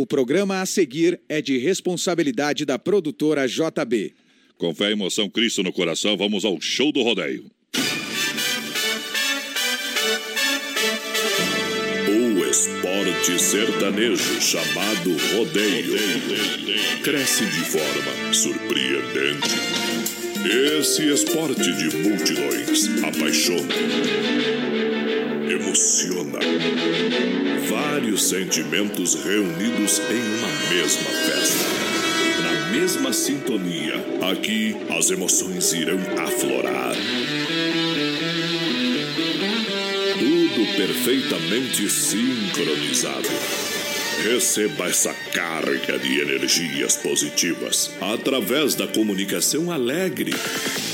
O programa a seguir é de responsabilidade da produtora JB. Com fé e emoção, Cristo no coração, vamos ao show do rodeio. O esporte sertanejo chamado rodeio cresce de forma surpreendente. Esse esporte de multidões apaixona, emociona. Vários sentimentos reunidos em uma mesma festa. Na mesma sintonia, aqui as emoções irão aflorar. Tudo perfeitamente sincronizado. Receba essa carga de energias positivas através da comunicação alegre,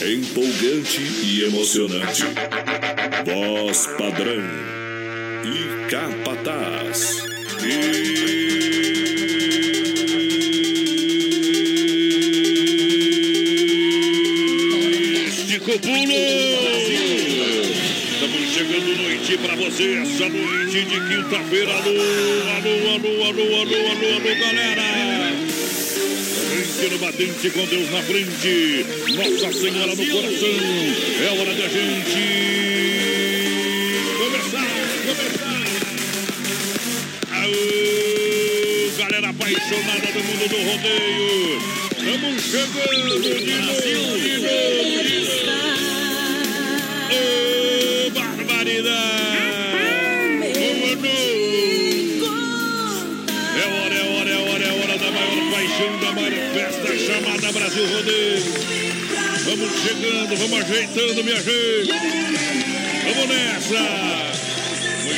empolgante e emocionante. Voz padrão e capataz. Estica o pulo! Estamos chegando noite pra você, essa noite de quinta-feira. Alô, alô, alô, alô, alô, alô, alô, galera! Frente no batente com Deus na frente, Nossa Senhora no coração. É hora da gente. Aô, galera apaixonada do mundo do rodeio. Estamos chegando de novo, de novo, de novo. Ô, barbaridade! Boa noite! É hora, é hora, é hora, é hora da maior paixão, da maior festa chamada Brasil Rodeio. Vamos chegando, vamos ajeitando, minha gente. Vamos nessa!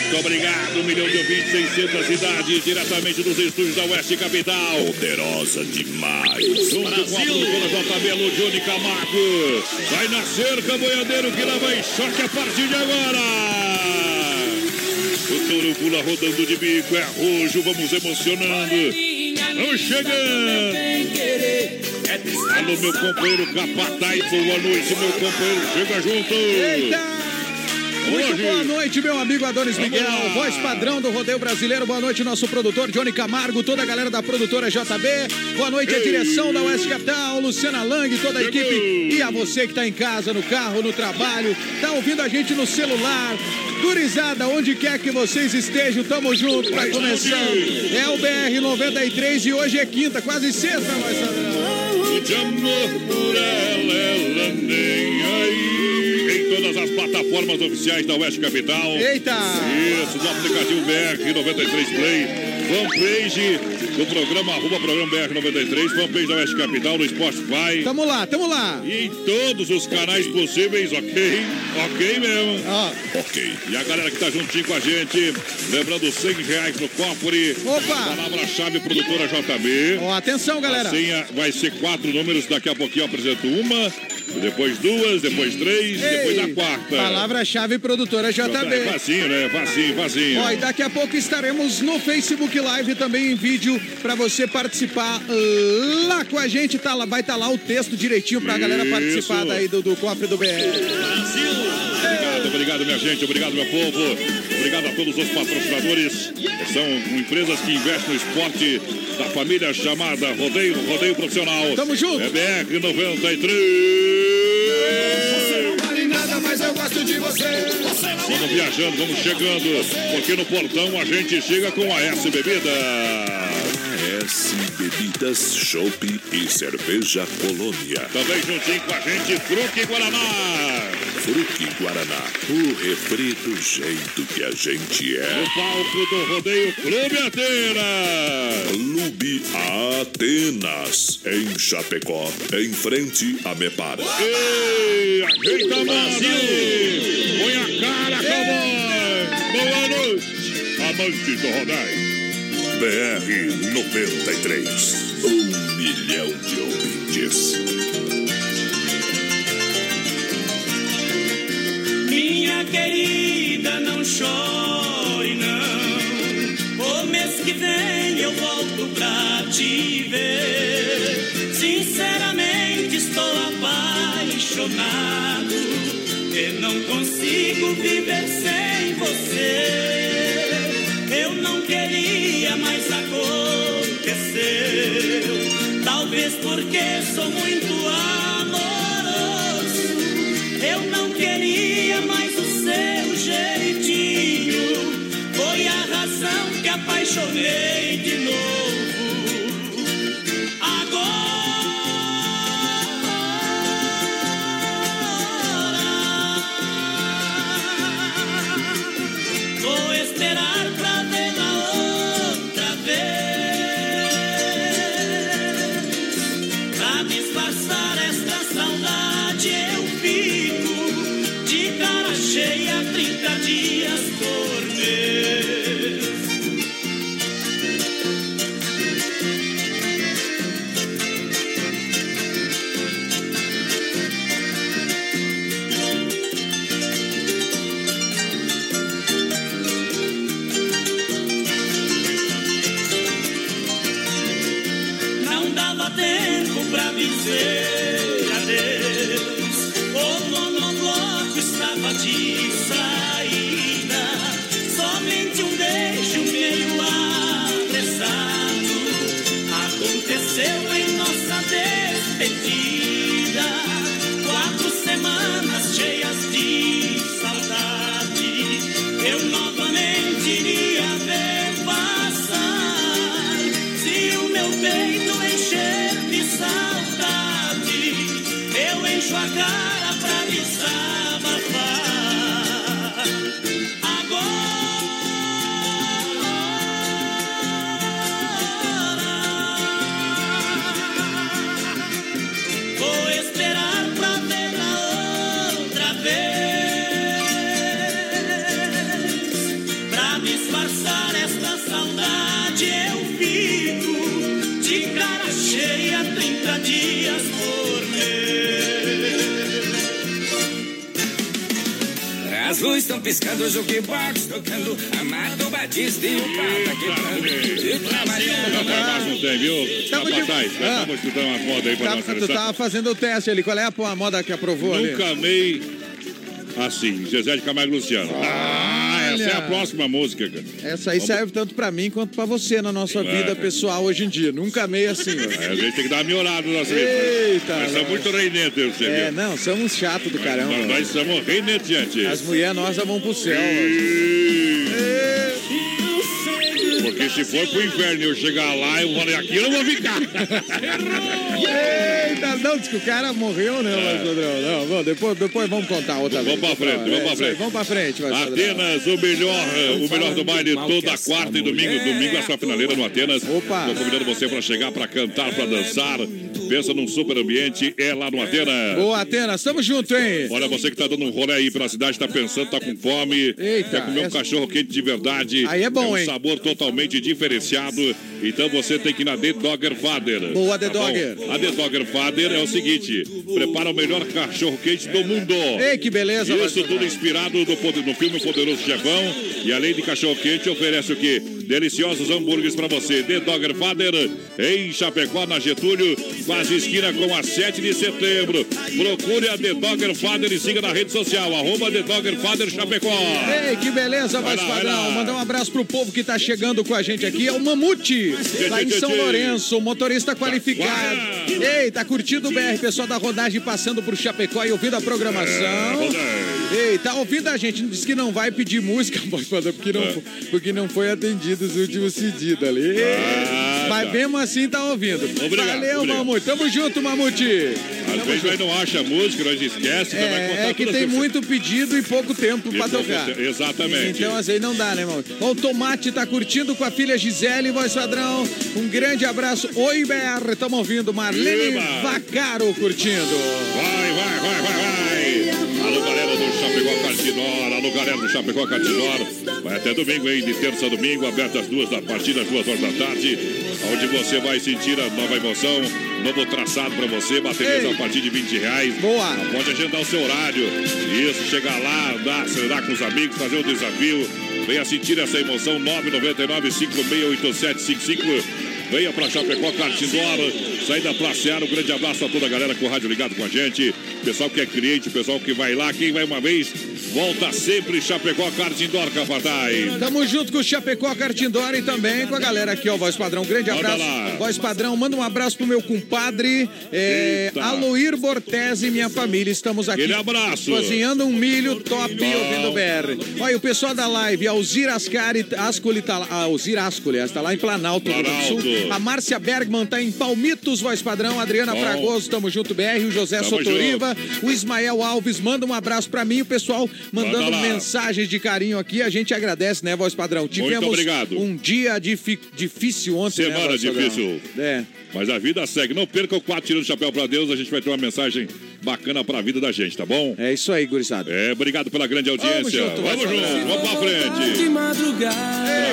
Muito obrigado, um milhão de ouvintes, 600 cidades, diretamente dos estúdios da Oeste Capital. Poderosa demais. Junto com a produtora JB Johnny Camargo. Vai na cerca, boiadeiro, que lá vai choque a partir de agora. O touro pula rodando de bico, é roxo, vamos emocionando. Vamos chegando. Alô, meu companheiro Capataz, boa noite, meu companheiro, chega junto. Eita! Muito boa noite, meu amigo Adonis Miguel, voz padrão do rodeio brasileiro. Boa noite, nosso produtor Johnny Camargo, toda a galera da produtora JB. Boa noite, a direção da Oeste Capital, Luciana Lang, toda a equipe. E a você que está em casa, no carro, no trabalho, tá ouvindo a gente no celular. Gurizada, onde quer que vocês estejam, tamo junto, tá Vai começando. É o BR 93 e hoje é quinta, quase sexta, voz padrão. De amor por ela, ela nem aí. Plataformas oficiais da Oeste Capital. Eita! Isso, do aplicativo BR 93 Play, fanpage do programa, arroba programa BR 93, fanpage da Oeste Capital, no Spotify. Tamo lá, tamo lá. E em todos os canais possíveis, ok? Ok mesmo. Ó, Ok. E a galera que tá juntinho com a gente, lembrando 100 reais no cofre. Opa! Palavra-chave, produtora JB. ó, atenção, galera. A senha vai ser quatro números, daqui a pouquinho eu apresento uma, depois duas, depois três, depois a Ei, quarta. Palavra-chave produtora É JB. facinho, né? Facinho, facinho. Ó, e daqui a pouco estaremos no Facebook Live também em vídeo para você participar lá com a gente. Tá lá, vai estar lá o texto direitinho pra galera Isso. participar daí do, do cofre do BR. Obrigado, obrigado, minha gente, obrigado, meu povo. Obrigado a todos os patrocinadores. São empresas que investem no esporte da família chamada Rodeio, Rodeio Profissional. Tamo junto. É BR 93. Você não vale nada, mas eu gosto de você. Vamos viajando, vamos chegando, porque no portão a gente chega com a S Bebida. S Bebidas, Chopp e Cerveja Colônia. Também juntinho com a gente, Fruque Guaraná. Fruque Guaraná, o refri do jeito que a gente é. palco do Rodeio Clube Atenas. Clube Atenas, em Chapecó, em frente a Mepara. Ei, ajeita a mão, põe a cara, cowboy. Boa noite, amantes do Rodeio. BR 93, um milhão de ouvintes. Minha querida, não chore, não. O mês que vem eu volto pra te ver. Sinceramente, estou apaixonado. Eu não consigo viver sem você. Eu não queria, mas aconteceu. Talvez porque sou muito de estão piscando, o jukebox tocando, Amado Batista e o Pata quebrando. Trabalhando. Não tem, viu? Tamo de- Ah. vamos estudar uma moda aí pra Tá- nossa tu tava fazendo o teste ali. Qual é a, moda que aprovou ali? Nunca amei assim, Zezé de Camargo Luciano. Ah, essa é a próxima música, cara. Essa aí serve tanto pra mim quanto pra você na nossa vida pessoal hoje em dia. Nunca amei assim, ó. Aí a gente tem que dar uma melhorada no nosso Eita, Nós somos nós. muito reinetes, você É, viu? não, somos chatos do caramba. Nós, nós somos reineteantes. As mulheres nossas vão pro céu. Porque se for pro inferno e eu chegar lá, eu falei, aqui eu não vou ficar. Eita, não, diz que o cara morreu, né, Voz Padrão? Não, bom, depois, depois vamos contar outra Vamos vez. pra frente, vamos É, pra frente. Vamos pra frente, Voz Padrão. Atenas, o melhor, o melhor do baile toda quarta e domingo. Domingo é sua finaleira no Atenas. Opa. Tô convidando você pra chegar, pra cantar, pra dançar. Pensa num super ambiente, é lá no Atenas. Boa, Atenas, tamo junto, hein? Olha, você que tá dando um rolê aí pela cidade, tá pensando, tá com fome, Eita, quer comer um essa- cachorro quente de verdade. Aí é bom, um hein? sabor totalmente diferenciado. Então você tem que ir na The Dogger Father. Boa, The Tá bom? Dogger. A The Dogger Father é o seguinte: prepara o melhor cachorro quente do mundo. Ei, que beleza, Isso tudo inspirado no, no filme Poderoso Chefão. E além de cachorro quente, oferece o quê? Deliciosos hambúrgueres pra você. The Dogger Father em Chapecó, na Getúlio, quase esquina com a 7 de setembro. Procure a The Dogger Father e siga na rede social, arroba The Dogger Father Chapecó. Ei, que beleza, Vai voz padrão. Mandar um abraço pro povo que tá chegando com a gente aqui. É o Mamute, lá em São. Lourenço, motorista qualificado. Ei, tá curtindo o BR, pessoal da rodagem passando por Chapecó e ouvindo a programação. rodagem. Ei, tá ouvindo a gente, diz que não vai pedir música, voz padrão, porque não, fo- porque não foi atendido os últimos pedidos ali. Ah, Mas tá. mesmo assim tá ouvindo. Obrigado, Valeu, obrigado. Mamute. Tamo junto, Mamute. Às vezes nós não acha música, nós esquece, nós vai contar É, é que tem muito pedido e pouco tempo pra tocar. exatamente. Então, assim, não dá, né? Ó, O Tomate tá curtindo com a filha Gisele, voz padrão. Um grande abraço. Oi, BR, estamos ouvindo. Marlene Eba. Vacaro curtindo. Vai, vai, vai, vai, vai. Alô, galera do Chapecó Cantinor. Alô, galera do Chapecó Cantinor. Vai até domingo, hein? De terça a domingo, aberto às duas da partir das duas horas da tarde. Onde você vai sentir a nova emoção, novo traçado pra você, baterias a partir de 20 reais. Boa. Pode agendar o seu horário. Isso, chegar lá, andar, acelerar com os amigos, fazer o desafio. Venha sentir essa emoção. 999 568755 Venha pra Chapecó, Cartindor, saída pra Seara. Um grande abraço a toda a galera com o rádio ligado com a gente. Pessoal que é cliente, pessoal que vai lá, quem vai uma vez, Volta sempre Chapecó Kart Indoor, Capataz. Tamo junto com o Chapecó Cartindora e também com a galera aqui, ó, Voz Padrão. Grande Manda abraço. Voz Padrão, manda um abraço pro meu compadre é, Eita. Aloir Bortese e minha família. Estamos aqui. Aquele abraço. Cozinhando um milho top Bom. ouvindo o BR. Olha, o pessoal da live, Alzir Ascari, Ascoli tá lá, Alzir Ascoli, está lá em Planalto, Rio Grande do Sul. Planalto. A Márcia Bergman tá em Palmitos, Voz Padrão. Adriana Bom. Fragoso, tamo junto, BR. O José Tamo Sotoriva. O Ismael Alves, manda um abraço pra mim. O pessoal mandando mensagens de carinho aqui. A gente agradece, né, Voz Padrão? Tivemos obrigado. um dia difícil ontem, né, Semana Padrão? difícil. É. Mas a vida segue. Não perca o 4 tirando o chapéu pra Deus. A gente vai ter uma mensagem bacana pra vida da gente, tá bom? É isso aí, gurizada. É, obrigado pela grande audiência. junto, Vamos junto, Padrão. vamos pra frente. De madrugada.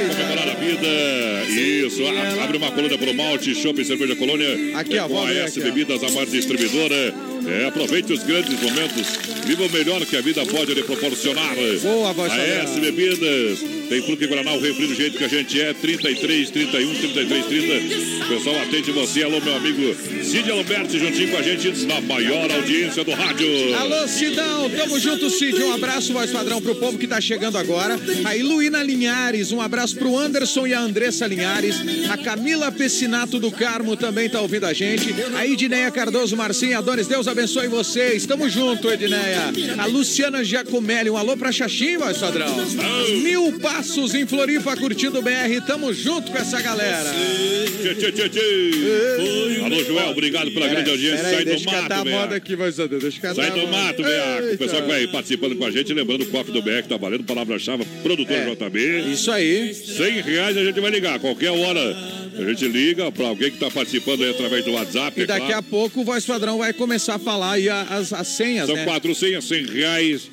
Pra comemorar a vida. Isso, a- abre uma coluna pro Malte, Shopping Cerveja Colônia. Aqui, é ó, com vamos a S aqui, ó. Bebidas, a maior distribuidora. É, aproveite os grandes momentos. Viva o melhor que a vida pode lhe proporcionar. Boa, voz A. S Bebidas. Tem Fruque Guaraná, o refri do jeito que a gente é. 33, 31, 33, 30. O pessoal atende você. Alô, meu amigo Cid Alberti, juntinho com a gente na maior audiência do rádio. Alô, Sidão, tamo junto, Cid. Um abraço, voz padrão, pro povo que tá chegando agora. A Iluína Linhares, um abraço pro Anderson e a Andressa Linhares. A Camila Pessinato do Carmo também tá ouvindo a gente. A Edneia Cardoso Marcinha Adonis, Deus abençoe vocês. Tamo junto, Edneia. A Luciana Giacomelli, um alô pra Xaxim, voz padrão. Mil passos em Floripa, curtindo o BR. Tamo junto com essa galera. Tchê, tchê, tchê, tchê. Alô, Joel, obrigado pela grande audiência. Pera aí, Sai do deixa catar mato, a moda aqui. Deixa eu catar Sai do mato, Beaco. O pessoal que vai aí participando com a gente, lembrando o cofre do BEC, tá valendo, palavra-chave, produtor É. JB. Isso aí. 100 reais a gente vai ligar, qualquer hora. A gente liga pra alguém que tá participando aí através do WhatsApp. E é daqui claro. a pouco o voz padrão vai começar a falar aí as, as senhas, São né? quatro senhas, 100 reais.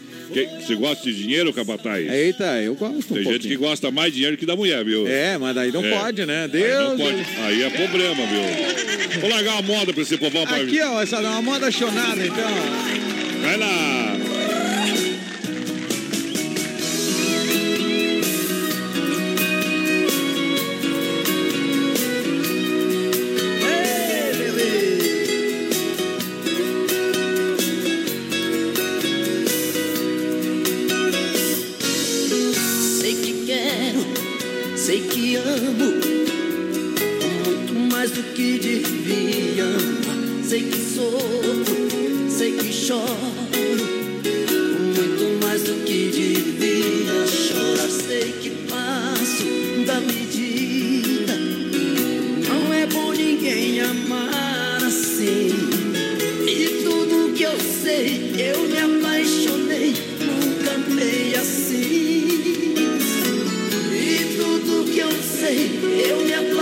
Você gosta de dinheiro, Capataz? Eita, eu gosto um Tem gente que pouquinho. gosta mais de dinheiro que da mulher, viu? É, mas daí não É. pode, né? Aí Deus. não pode. Aí é problema, viu? Vou largar uma moda pra esse povão. Pra... Aqui, ó, essa é uma moda chonada, então. Vai lá. Que devia. Sei que sofro, sei que choro, muito mais do que devia chorar. Sei que passo da medida, não é bom ninguém amar assim. E tudo que eu sei, eu me apaixonei, nunca amei assim. E tudo que eu sei, eu me apaixonei,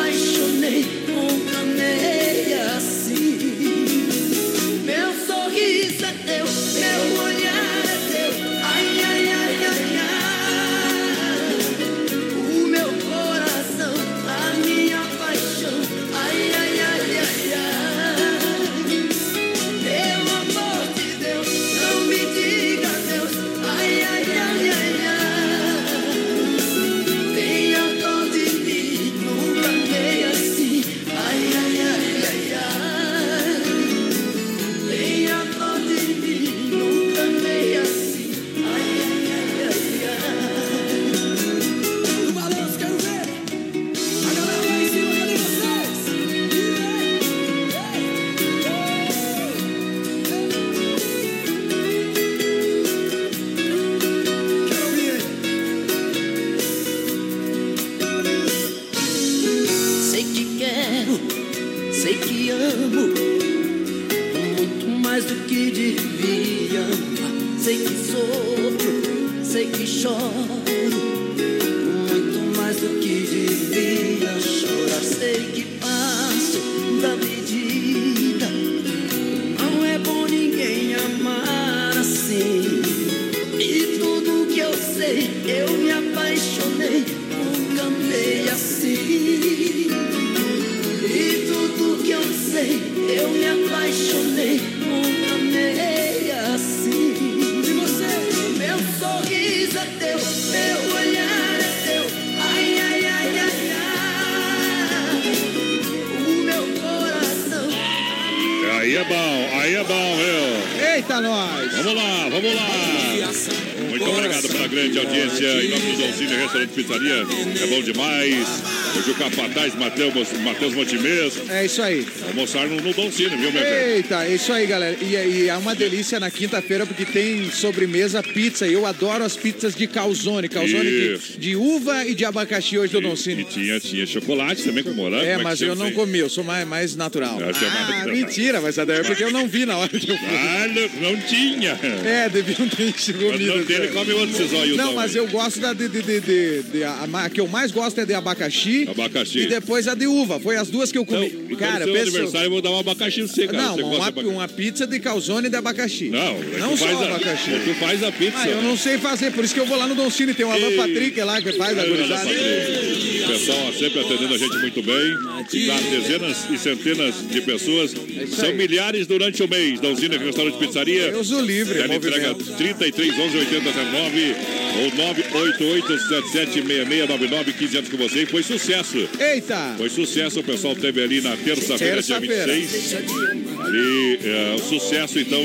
é bom, aí é bom, viu? Eita, nós! Vamos lá, vamos lá. Muito obrigado pela grande audiência. Em nome do Restaurante Pizzaria. É bom demais. Hoje o Capataz Matheus, Montimês. É isso aí. Almoçar no, no Donzini, viu, minha gente? Eita, é isso aí, galera. E, e é uma delícia na quinta-feira porque tem sobremesa pizza. E eu adoro as pizzas de calzone. Calzone de, de uva e de abacaxi hoje do E Doncini. tinha, tinha chocolate também com morango. É, como mas que eu não comi, eu sou mais, mais natural. Mais Ah, mentira, mas é porque eu não vi na hora que eu fui. Ah, não, não tinha. É, deviam ter Mas comido. não tem, ele né? come outro cisóio. Não, mas eu gosto da de, de, de, de- a que eu mais gosto é de abacaxi. Abacaxi. E depois a de uva. Foi as duas que eu Então, comi. então Cara, pensa. aniversário eu vou dar um abacaxi pra você, cara. Não, você uma, uma pizza de calzone de abacaxi. Não, é não só a- abacaxi. é tu faz a pizza. Ah, eu não sei fazer, por isso que eu vou lá no Don Cine. Tem o Alan. Patrick lá que faz a Olha, gurizada. O pessoal sempre atendendo a gente muito bem. Dá dezenas e centenas de pessoas. isso São milhares durante o mês. Dãozinha Restaurante Pizzaria. Deus o livre, Tele entrega movimento. 33 11 80 19 ou 988 7766 99 15 anos com você. E foi sucesso. Eita! Foi sucesso. O pessoal teve ali na terça-feira, dia Terça-feira. 26. Ali, é, o sucesso, então,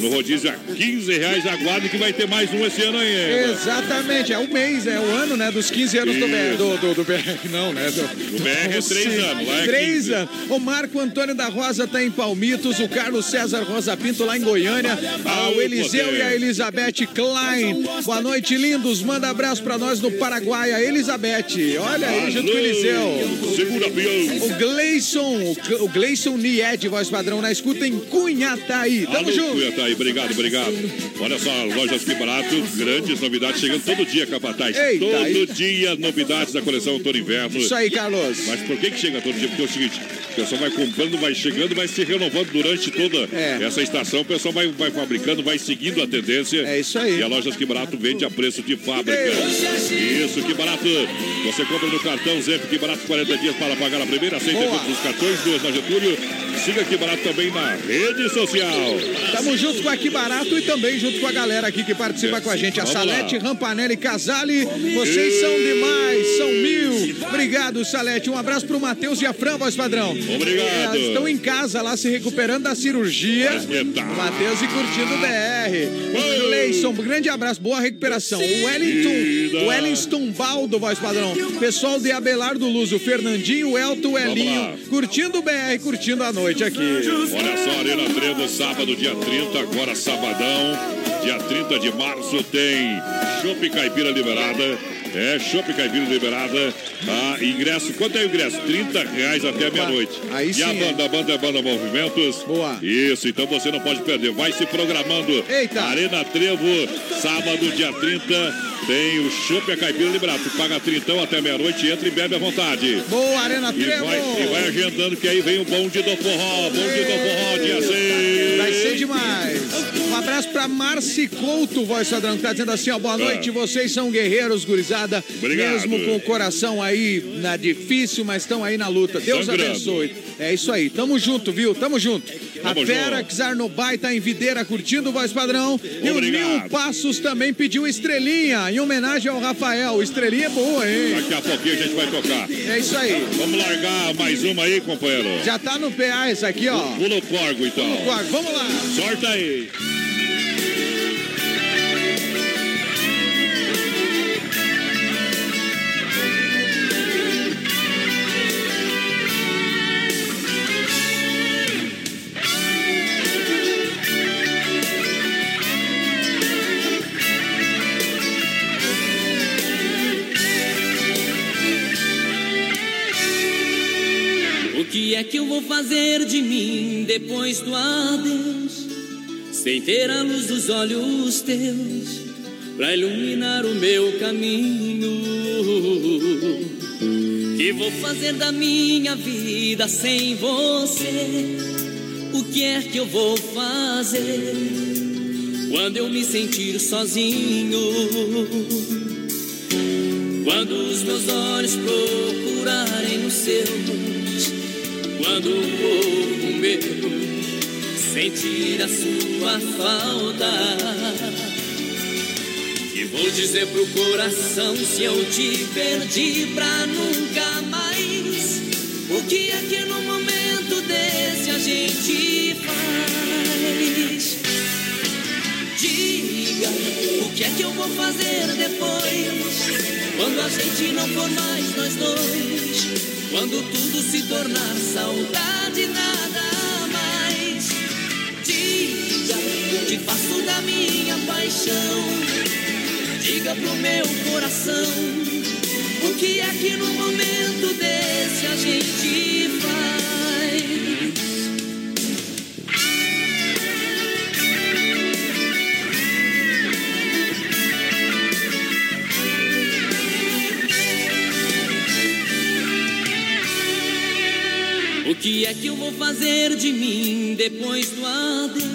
no rodízio a 15 reais. Aguarde que vai ter mais um esse ano aí. Exatamente, é o mês, é o ano, né? Dos 15 anos do BR. Do, do, do BR, não, né? Do, O BR é do três Cine. anos, lá é Três 15. anos. O Marco Antônio da Rosa tá em Palmitos, o Carlos César Rosa Pinto lá em Goiânia, ah, o Eliseu poder. e a Elizabeth Klein. Boa noite, lindos. Manda abraço pra nós no Paraguai, a Elizabeth. Olha aí, junto com o Eliseu. Segura. O Gleison, o Gle- o Gleison Nied, voz padrão, na escuta em Cunhataí. Tamo Alô, junto. Cuiatá aí, obrigado, obrigado. Olha só, lojas que barato, grandes novidades chegando todo dia, Capataz. Eita, todo aí- dia novidades da coleção Outono Inverno. Isso aí, Carlos. Mas por que que chega todo dia? Porque é o seguinte, o pessoal vai comprando, vai chegando, vai se renovando durante toda É. essa estação. O pessoal vai, vai fabricando, vai seguindo a tendência. É isso aí. E a Lojas Que Barato vende a preço de fábrica. Isso, Que Barato. Você compra no cartão Zep Que Barato 40 dias para pagar a primeira. Aceita Boa. todos os cartões, duas na Getúlio. Siga Que Barato também na rede social. Tamo junto com Aqui Barato e também junto com a galera aqui que participa com a gente. A Salete, lá. Rampanelli, Casale. Vocês são demais, são mil. Obrigado, Salete. Um abraço pro Matheus e a Fran, voz padrão. Obrigado. Estão em casa lá se recuperando da cirurgia. Matheus e curtindo o BR. O um grande abraço, boa recuperação. O Wellington, o Wellington Baldo, voz padrão. Pessoal de Abelardo Luz, o Fernandinho, o Elton, o. Elinho. Curtindo o BR, curtindo a noite aqui. Olha só, Arena Trevo, sábado, dia 30, agora sabadão, dia 30 de março, tem Chopp Caipira liberada. É, Chopp Caipira liberada. Ah, ingresso, quanto é o ingresso? 30 reais até meia-noite. Aí E a sim, banda, a banda é Banda Movimentos. Boa. Isso, então você não pode perder. Vai se programando. Eita. Arena Trevo, sábado, dia 30, tem o Chopp a Caipira liberado. Tu paga 30 até meia-noite, entra e bebe à vontade. Boa, Arena E Trevo. vai, e vai agendando que aí vem o bonde do forró. Bonde do forró, dia 6. Vai ser demais. Um abraço pra Marci Couto, voz padrão, que tá dizendo assim, ó, boa noite, vocês são guerreiros, gurizada. Obrigado. Mesmo com o coração aí na difícil, mas estão aí na luta. Deus Sangrando. abençoe. É isso aí, tamo junto, viu? Tamo junto. Tamo a Fera junto. Czarnobai tá em Videira curtindo o voz padrão. E o. Nil Passos também pediu estrelinha, em homenagem ao Rafael. Estrelinha é boa, hein? Daqui a pouquinho a gente vai tocar. É isso aí. Vamos largar mais uma aí, companheiro. Já tá no PA esse aqui, ó. Pula o corgo, então. Vamos lá. Sorta aí. Fazer de mim depois do adeus? Sem ter a luz dos olhos teus pra iluminar o meu caminho. Que vou fazer da minha vida sem você? O que é que eu vou fazer quando eu me sentir sozinho? Quando os meus olhos procurarem os seus, quando o corpo meu sentir a sua falta, e vou dizer pro coração se eu te perdi pra nunca mais. O que é que no momento desse a gente faz? Diga o que é que eu vou fazer depois? Quando a gente não for mais nós dois, quando tudo se tornar saudade, nada mais. Diga que faço da minha paixão. Diga pro meu coração o que é que no momento desse a gente que é que eu vou fazer de mim depois do adeus?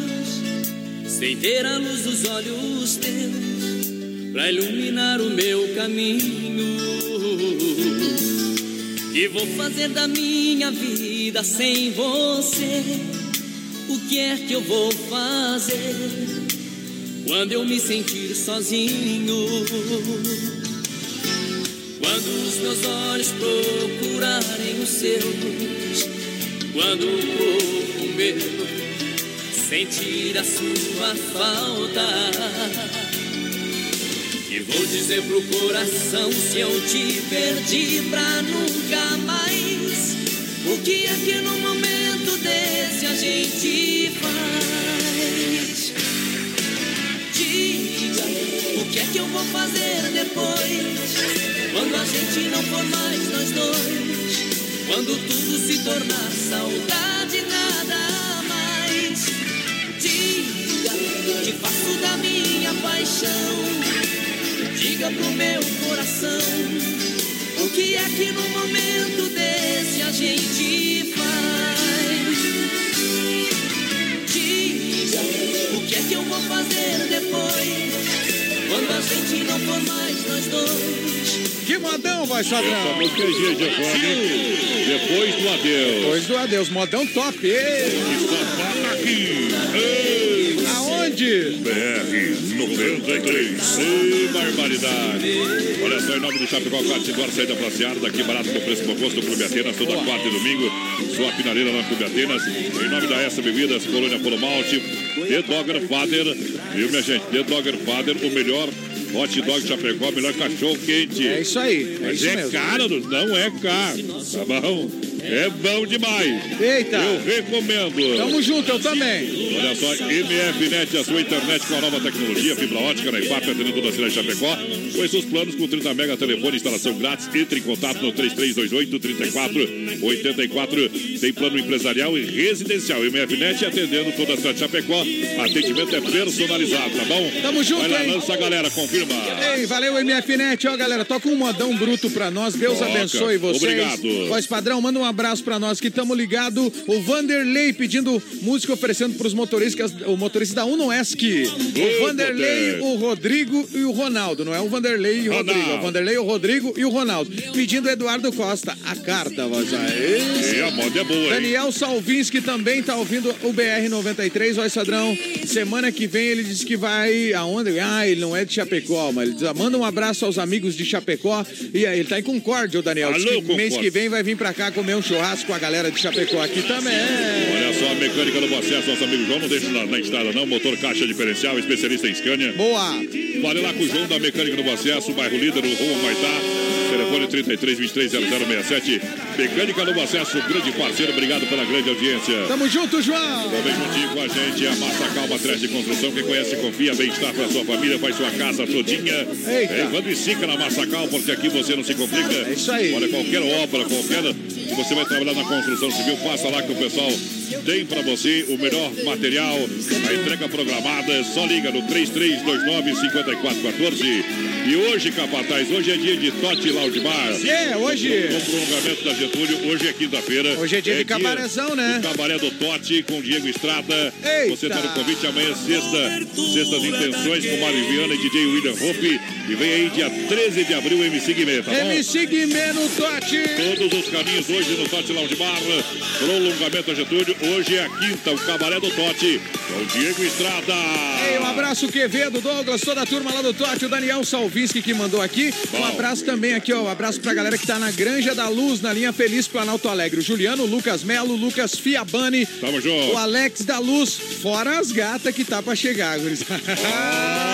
Sem ter a luz dos olhos teus pra iluminar o meu caminho. Que vou fazer da minha vida sem você? O que é que eu vou fazer quando eu me sentir sozinho? Quando os meus olhos procurarem os seus, quando o corpo meu sentir a sua falta, e vou dizer pro coração se eu te perdi pra nunca mais. O que é que no momento desse a gente faz? Diga o que é que eu vou fazer depois? Quando a gente não for mais nós dois, quando tudo se tornar saudade, nada mais. Diga que faço da minha paixão. Diga pro meu coração o que é que no momento desse a gente faz. Diga o que é que eu vou fazer depois, mais nós dois. Que modão, Essa padrão. música é. Depois do adeus. Depois do adeus, modão top. Ei, aqui. Aonde? BR 93. Ei, barbaridade. Olha só, em nome do Chapecó Kart Indoor, saída pra Seara, daqui barato com preço bom gosto, Clube Atenas, toda quarta e domingo. Sua finaleira na Clube Atenas. Em nome da S Bebidas, Colônia Polo Malte, The Dogger Father. Viu, minha gente? The Dogger Father, o melhor hot dog Chapecó, melhor cachorro quente. É isso aí. É Mas isso é mesmo. caro, não é caro. Tá bom? É bom demais. Eita. Eu recomendo. Tamo junto, eu também. Olha só, MFNet, a sua internet com a nova tecnologia, fibra ótica na IFAP, atendendo toda a cidade de Chapecó. Conheça os planos com 30 mega telefone, instalação grátis. Entre em contato no 3328-3484. Tem plano empresarial e residencial. MFNet atendendo toda a Chapecó. Atendimento é personalizado, tá bom? Tamo junto, Vai lá, hein? lança a galera, confirma. Ei, valeu, MFNet. Ó, galera, toca um modão bruto pra nós. Deus Toca. abençoe vocês. Obrigado. Voz padrão, manda um abraço pra nós que estamos ligados. O Vanderlei pedindo música oferecendo pros motoristas, o motorista da Unoesc. O Vanderlei, o Rodrigo e o Ronaldo. Não é o Vanderlei e o Ronaldo. Rodrigo. É Vanderlei, o Rodrigo e o Ronaldo. Pedindo Eduardo Costa a carta, voz aí. E a moda é boa, hein? Daniel Salvinski também tá ouvindo o BR-93, voz padrão. Semana que vem ele disse que vai aonde? Ah, ele não é de Chapecó, mas ele diz, ah, manda um abraço aos amigos de Chapecó. E aí, ele tá em Concórdia, o Daniel. Diz Alô, que mês que vem vai vir pra cá comer um churrasco com a galera de Chapecó aqui também. Olha só, a mecânica do bom acesso, nosso amigo João, não deixa na, na estrada não, motor caixa diferencial, especialista em Scania. Boa! Fale lá com o João da Mecânica do Acesso, bairro líder, Rua Maitá, telefone 33 23 0067. Mecânica Bom Acesso, grande parceiro, obrigado pela grande audiência. Tamo junto, João! Também juntinho com a gente, a Massa Calma de Construção. Quem conhece, confia, bem-estar para sua família, faz sua casa todinha. Eita. Evandro e Sica na Massa Calma, porque aqui você não se complica. É isso aí. Olha, qualquer obra, qualquer que você vai trabalhar na construção civil, passa lá que o pessoal tem para você o melhor material, a entrega programada. Só liga no 3329-5414. E hoje, Capataz, hoje é dia de Tote Lounge Bar. É, hoje. No prolongamento da Getúlio, hoje é quinta-feira. Hoje é dia de cabarezão, né? do Cabaré do Tote com Diego Estrada. Eita. Você tá no convite amanhã, sexta, sextas intenções com Mário Viana e DJ William Hope. E vem aí dia 13 de abril, MC Guimê, tá bom? MC Guimê no Tote! Todos os caminhos hoje no Tote Lounge Bar. Prolongamento a Getúlio. Hoje é a quinta, o Cabaré do Tote. Com Diego Estrada. Ei, um abraço, Quevedo, Douglas, toda a turma lá do Tote, o Daniel Salvinski que mandou aqui. Um Bom. abraço também aqui, ó. Um abraço pra galera que tá na Granja da Luz, na linha Feliz Planalto Alegre. O Juliano, o Lucas Melo, o Lucas Fiabani, Tamo junto. o Alex da Luz, fora as gatas que tá pra chegar, gurizada. Ah.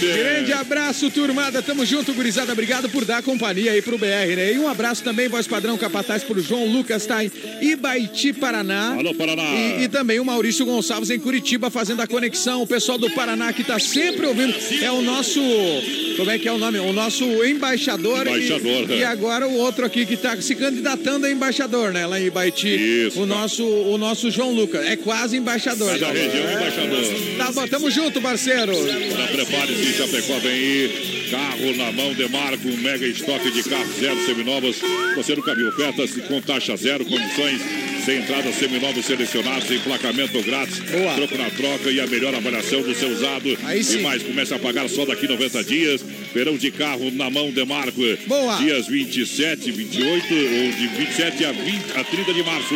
Grande abraço, turmada. Tamo junto, gurizada. Obrigado por dar companhia aí pro BR, né? E um abraço também, voz padrão capataz, pro João Lucas, tá em Ibaiti, Paraná. Alô, Paraná. E, e também o Maurício Gonçalves em Curitiba fazendo a conexão. O pessoal do Paraná que tá sempre ouvindo. É o nosso. Como é que é o nome? O nosso embaixador. Embaixador, E, é. e agora o outro aqui que tá se candidatando a embaixador, né? Lá em Ibaiti. Isso, O tá. nosso, o nosso João Lucas. É quase embaixador. Mas a tá? região É. embaixador. Tá bom, tamo junto, parceiro. Agora prepare-se, Chapecó vem aí. Carro na mão, Demarco, um mega estoque de carros zero seminovos. Você nunca viu ofertas com taxa zero, condições sem entrada seminovos selecionados, emplacamento grátis, Boa. troco na troca e a melhor avaliação do seu usado. Aí sim. E mais, comece a pagar só daqui 90 dias. Verão de carro na mão, Demarco. Boa. Dias 27, 28 ou de 27 a, 20, a 30 de março,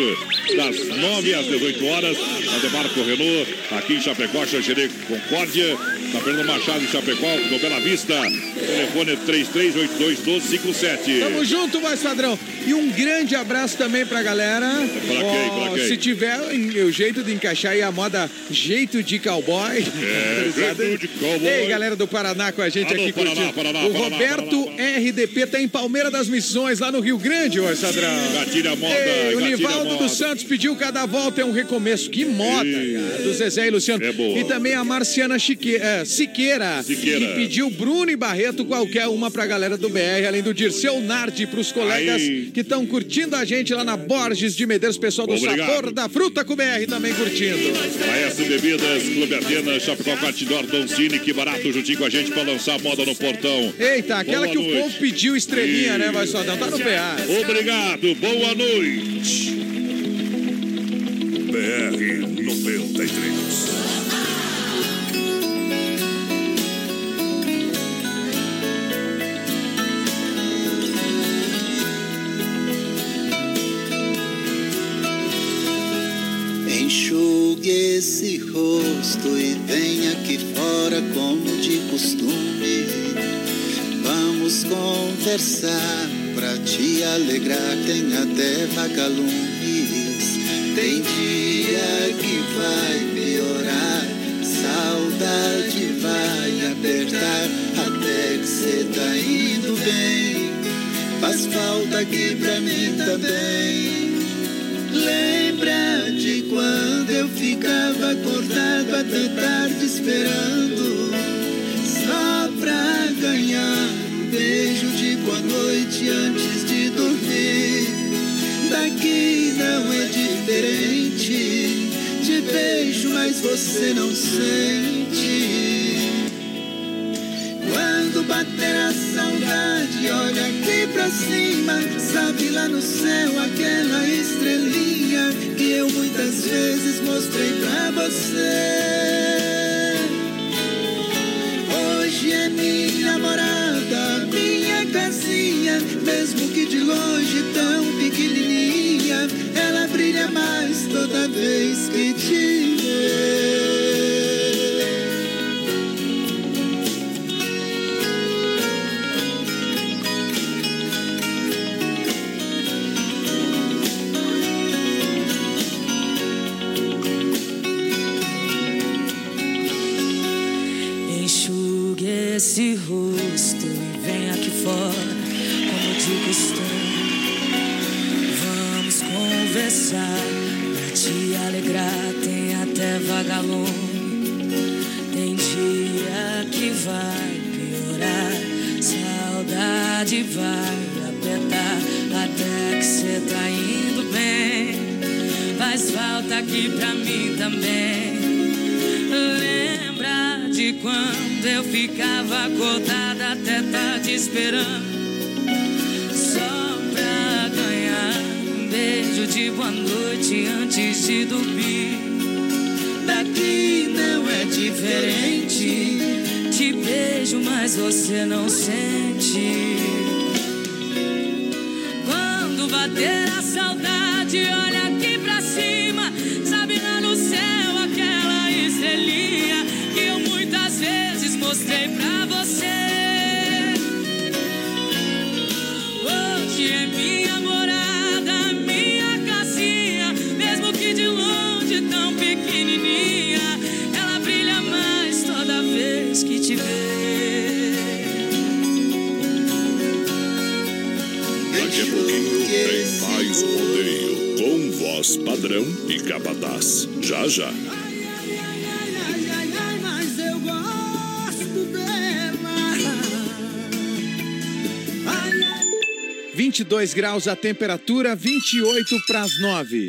das 9 às 18 horas. Na Demarco Renault, aqui em Chapecó, Xanxerê, Concórdia. Na Fernando Machado, em Chapecó, no Bela Vista. Telefone 33821257. Tamo junto, voz padrão. E um grande abraço também pra galera. Pra Se tiver o jeito de encaixar aí a moda jeito de cowboy. É, jeito de cowboy. Ei, galera do Paraná com a gente Alô, aqui Paraná, curtindo. Paraná, o Paraná, Roberto Paraná. RDP tá em Palmeira das Missões, lá no Rio Grande, voz padrão. Gatilha moda, Ei, o Nivaldo dos Santos pediu cada volta é um recomeço. Que moda, Ih, cara. Do Zezé e Luciano. é boa. E também a Marciana Chique, eh, Siqueira, Siqueira. que pediu Bruno e Barreto, qualquer uma pra galera do BR, além do Dirceu Nardi, pros colegas Aí. que estão curtindo a gente lá na Borges de Medeiros, pessoal do Obrigado. Sabor da Fruta com BR também curtindo. AS Bebidas, Clube Atenas, Chapecó, Catidor, Don Cine, que barato, juntinho com a gente pra lançar a moda no portão. Eita, aquela Boa que o noite. povo pediu estrelinha, Ih. né, vai só tá no PA. Obrigado, boa noite. BR 93. Esse rosto e venha aqui fora como de costume. Vamos conversar pra te alegrar. Tem até vagalumes. Tem dia que vai piorar. Saudade vai apertar até que cê tá indo bem. Faz falta aqui pra mim também. Lembra de quando eu ficava acordado até tarde esperando Só pra ganhar um beijo de boa noite antes de dormir Daqui não é diferente Te beijo, mas você não sente quando bater a saudade, olha aqui pra cima. Sabe lá no céu aquela estrelinha que eu muitas vezes mostrei pra você. Hoje é minha morada, minha casinha, mesmo que de longe tão pequenininha, ela brilha mais toda vez que te vê. Não sente quando bater a saudade, olha aqui pra cima. Sabe lá no céu aquela estrelinha que eu muitas vezes mostrei pra você. Ladrão e Capataz. Já, já. Mas eu gosto dela. Ai, ai, 22 graus a temperatura, 28 para as 9.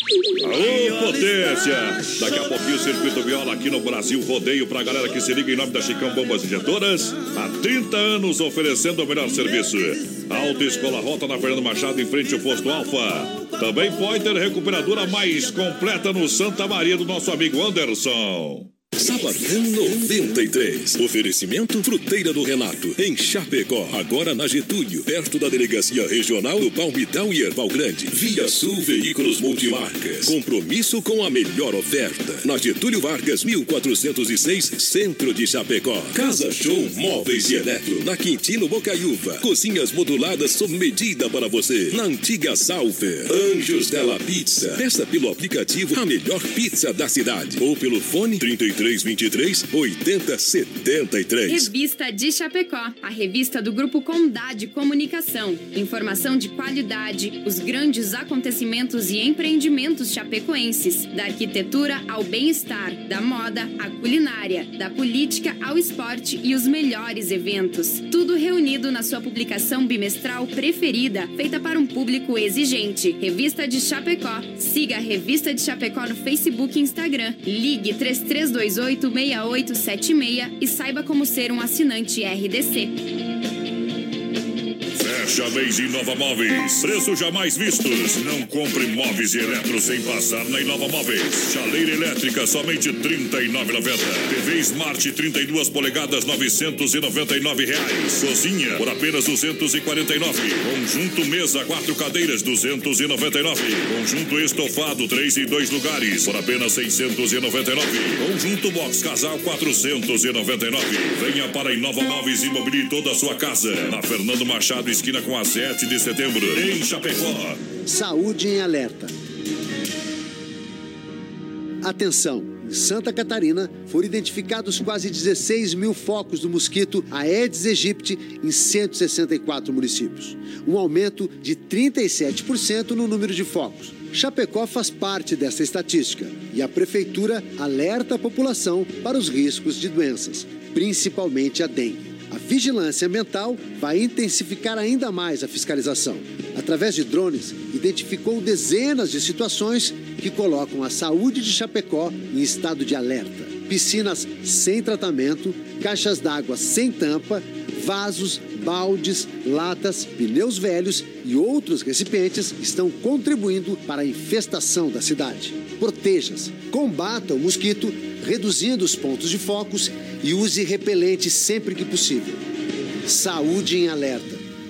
Aô, potência! Daqui a pouquinho o Circuito Viola aqui no Brasil Rodeio pra galera que se liga em nome da Chicão Bombas Injetoras. Há 30 anos oferecendo o melhor serviço. Alta Escola Rota na Fernando Machado em frente ao posto Alfa. Também pode ter recuperadora mais completa no Santa Maria do nosso amigo Anderson. Sabadão 93. Oferecimento Fruteira do Renato, em Chapecó. Agora na Getúlio, perto da Delegacia Regional do Palmital e Erval Grande. Via Sul Veículos Multimarcas. Compromisso com a melhor oferta. Na Getúlio Vargas, 1406, Centro de Chapecó. Casa Show Móveis e Eletro. Na Quintino Bocaiúva. Cozinhas moduladas sob medida para você. Na antiga Salfer. Anjos Della Pizza. Peça pelo aplicativo a melhor pizza da cidade. Ou pelo fone 33 23 80 73. Revista de Chapecó, a revista do Grupo Condade Comunicação. Informação de qualidade, os grandes acontecimentos e empreendimentos chapecoenses, da arquitetura ao bem-estar, da moda à culinária, da política ao esporte e os melhores eventos. Tudo reunido na sua publicação bimestral preferida, feita para um público exigente. Revista de Chapecó. Siga a Revista de Chapecó no Facebook e Instagram. Ligue 3328 6876 e saiba como ser um assinante RDC. Fecha mês Inova Móveis. Preços jamais vistos. Não compre móveis e eletro sem passar na Inova Móveis. Chaleira elétrica somente R$ 39,90. TV Smart 32 polegadas 999 reais. Cozinha por apenas 249. Conjunto mesa quatro cadeiras 299. Conjunto estofado 3 e 2 lugares por apenas 699. Conjunto box casal 499. Venha para Inova Móveis e mobile toda a sua casa. Na Fernando Machado esquina com a 7 de setembro, em Chapecó. Saúde em alerta. Atenção! Em Santa Catarina foram identificados quase 16 mil focos do mosquito Aedes aegypti em 164 municípios, um aumento de 37% no número de focos. Chapecó faz parte dessa estatística e a prefeitura alerta a população para os riscos de doenças, principalmente a dengue. Vigilância ambiental vai intensificar ainda mais a fiscalização. Através de drones, identificou dezenas de situações que colocam a saúde de Chapecó em estado de alerta. Piscinas sem tratamento, caixas d'água sem tampa, vasos, baldes, latas, pneus velhos e outros recipientes estão contribuindo para a infestação da cidade. Proteja-se, combata o mosquito, reduzindo os pontos de focos e use repelente sempre que possível. Saúde em alerta.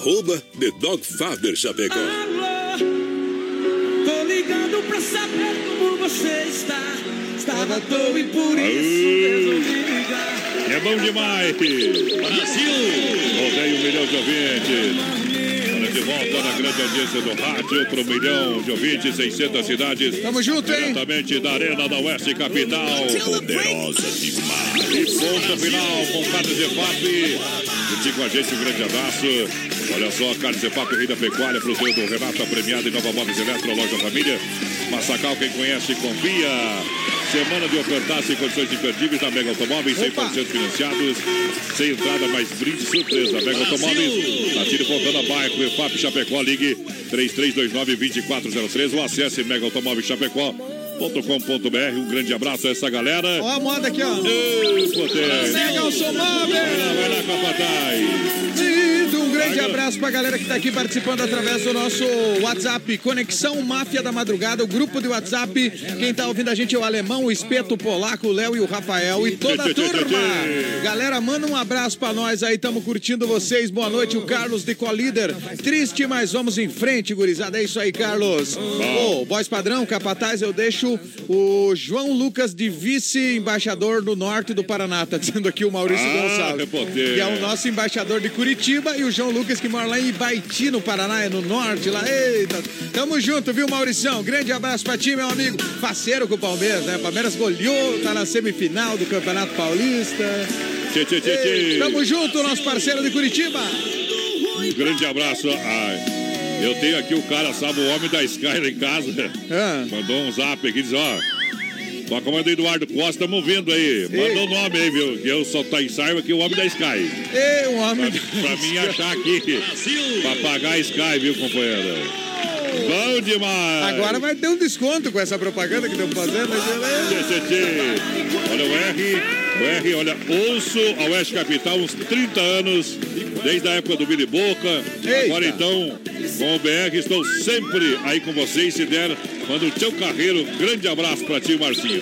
Arroba The Dog Father Chapecó. Tô ligando pra saber como você está. Estava à toa e por isso resolvi ligar. É bom demais. Brasil! Rodeio um milhão de ouvintes. De volta na grande audiência do rádio para um milhão de ouvintes, 600 cidades. Tamo junto, hein? Diretamente da Arena da Oeste Capital. Poderosa demais. E ponto final com Carlos EFAP. Juntinho com a gente, um grande abraço. Olha só, carne Cefato, rei da pecuária, fruteiro do Renato, premiado em Nova Móveis Eletro, loja família. Massacal, quem conhece, confia. Semana de ofertas e condições imperdíveis da Mega Automóveis, 100% financiados, sem entrada, mais brinde surpresa. Mega Automóveis, Atire Fontana Bairro, EFAP Chapecó, ligue 3329-2403 ou acesse Mega Automóveis Chapecó. .com.br, um grande abraço a essa galera. Ó a moda aqui, ó. Mega Automóveis. Vai lá, Capataz. E um grande abraço pra galera que tá aqui participando através do nosso WhatsApp, Conexão Máfia da Madrugada, o grupo de WhatsApp. Quem tá ouvindo a gente é o Alemão, o Espeto, o Polaco, o Léo e o Rafael e toda a turma. Galera, manda um abraço pra nós aí, tamo curtindo vocês. Boa noite, o Carlos de Colíder. Triste, mas vamos em frente, gurizada. É isso aí, Carlos. Ô, voz padrão, capataz, eu deixo o João Lucas de vice-embaixador do norte do Paraná, tá dizendo aqui o Maurício Ah, Gonçalves. repórter. Que é o nosso embaixador de Curitiba e o João Lucas que mora lá em Ibaiti, no Paraná, é no norte lá. Eita, tamo junto, viu, Mauricião? Grande abraço pra ti, meu amigo. Parceiro com o Palmeiras, né? Palmeiras goleou, tá na semifinal do Campeonato Paulista. Tchê, tchê, tchê, Ei. Tamo junto, nosso parceiro de Curitiba. Um grande abraço. Ai, eu tenho aqui o cara, sabe, o homem da Sky lá em casa. Ah. Mandou um zap aqui, diz, ó. Tô comando Eduardo Costa, estamos vendo aí. Manda o nome aí, viu? Que eu só tá em saiba que o homem da Sky. Ei, um homem. Pra, pra mim achar aqui. Pra pagar a Sky, viu, companheiro? Bom demais. Agora vai ter um desconto com essa propaganda que estamos fazendo. Tchê, tchê, tchê. Olha o R, o R, olha, ouço a Oeste Capital uns 30 anos, desde a época do Billy Boca. Agora então, com o BR, estou sempre aí com vocês. Se der, manda o Tião Carreiro. Grande abraço pra ti, Marcinho.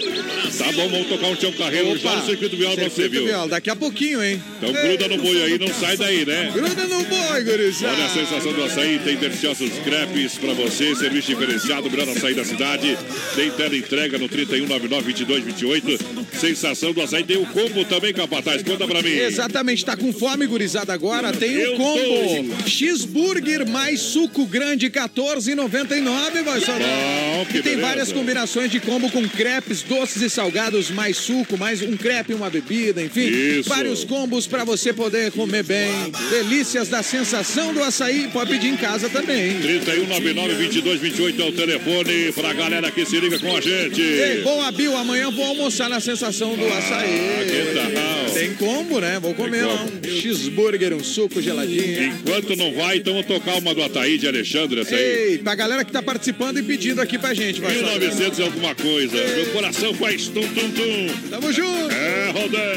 Tá bom, vamos tocar um Tião Carreiro já no circuito viola pra você, viu? Viola, Daqui a pouquinho, hein? Então gruda no boi aí, não sai daí, né? Gruda no boi, gurizada. Olha a sensação do açaí, tem deliciosos crepes pra você, serviço diferenciado, melhor açaí da cidade. Tem tela entrega no 3199-2228. Sensação do açaí, tem o combo também, capataz, conta pra mim. Exatamente, tá com fome, gurizada, agora tem o combo. Cheeseburger mais suco grande, R$14,99, vai só. Bom, que E tem beleza. várias combinações de combo com crepes, doces e salgados, mais suco, mais um crepe e uma bebida, enfim. Isso. Vários combos pra você poder comer bem. Delícias da sensação do açaí, pode pedir em casa também. 3199-2228 é o telefone pra galera que se liga com a gente. Ei, boa, Bill, amanhã vou almoçar na sensação do açaí. que tal? Tem combo, né? Vou comer lá um cheeseburger, um suco geladinho. Enquanto não vai, então vou tocar uma do Ataí de Alexandre, essa aí. Ei, pra galera que tá participando e pedindo aqui pra gente, vai 1900 e alguma coisa. Meu coração faz tum tum tum. Tamo junto. É, Rodan.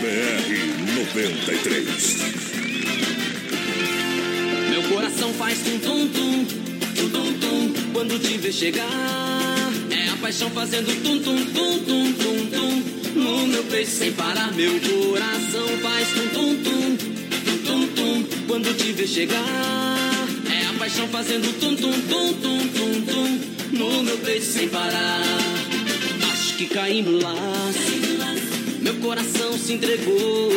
BR 93. Meu coração faz tum tum tum, tum tum tum, quando te ver chegar. É a paixão fazendo tum tum No meu peito sem parar, meu coração faz tum tum tum, tum tum tum, quando te ver chegar. É a paixão fazendo tum tum tum tum tum tum. No meu peito sem parar. Acho que no laço. Meu coração se entregou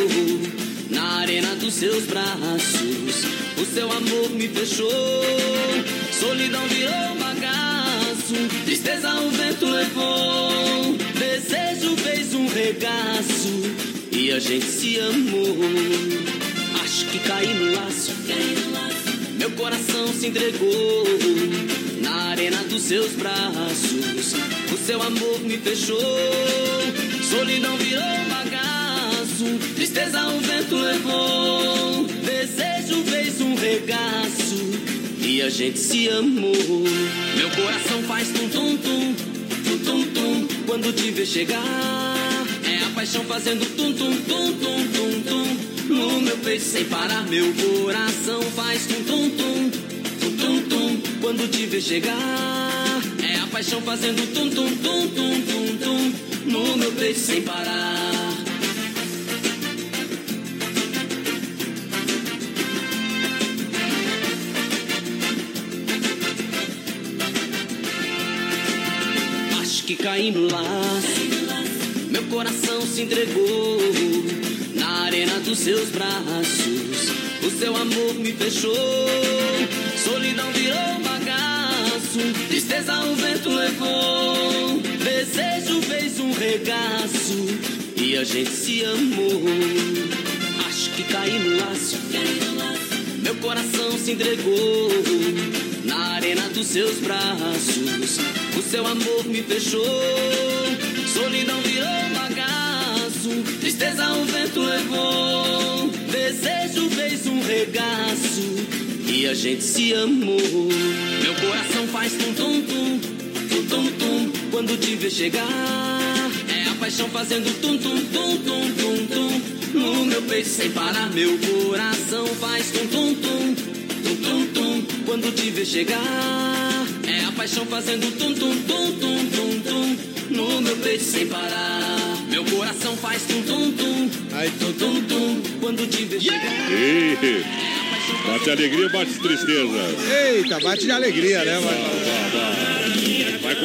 na arena dos seus braços. O seu amor me fechou, solidão virou bagaço. Tristeza o vento levou, desejo fez um regaço e a gente se amou. Acho que caí no laço. Meu coração se entregou na arena dos seus braços. O seu amor me fechou, solidão virou bagaço. Tristeza o vento levou, desejo fez um regaço e a gente se amou. Meu coração faz tum tum tum, tum tum tum, quando te ver chegar. É a paixão fazendo tum tum tum tum tum tum. No meu peito sem parar, meu coração faz tum tum tum, tum tum tum, quando te ver chegar. É a paixão fazendo tum tum tum tum tum tum. No meu peito sem parar. Que caí no laço. Meu coração se entregou na arena dos seus braços. O seu amor me fechou, solidão virou bagaço. Tristeza o vento levou, desejo fez um regaço e a gente se amou. Acho que caí no laço. Meu coração se entregou arena dos seus braços. O seu amor me fechou, solidão virou bagaço. Tristeza o vento levou, desejo fez um regaço. E a gente se amou. Meu coração faz tum tum tum, tum tum tum, quando te ver chegar. É a paixão fazendo tum tum tum tum tum tum. No meu peito sem parar, meu coração faz tum tum tum, tum tum tum, quando te ver chegar. É a paixão fazendo tum tum tum tum tum tum, no meu peito sem parar. Meu coração faz tum tum tum, ai tum tum tum, quando te ver chegar. Ih, Bate alegria, bate tristeza. Eita, bate de alegria, né, mano?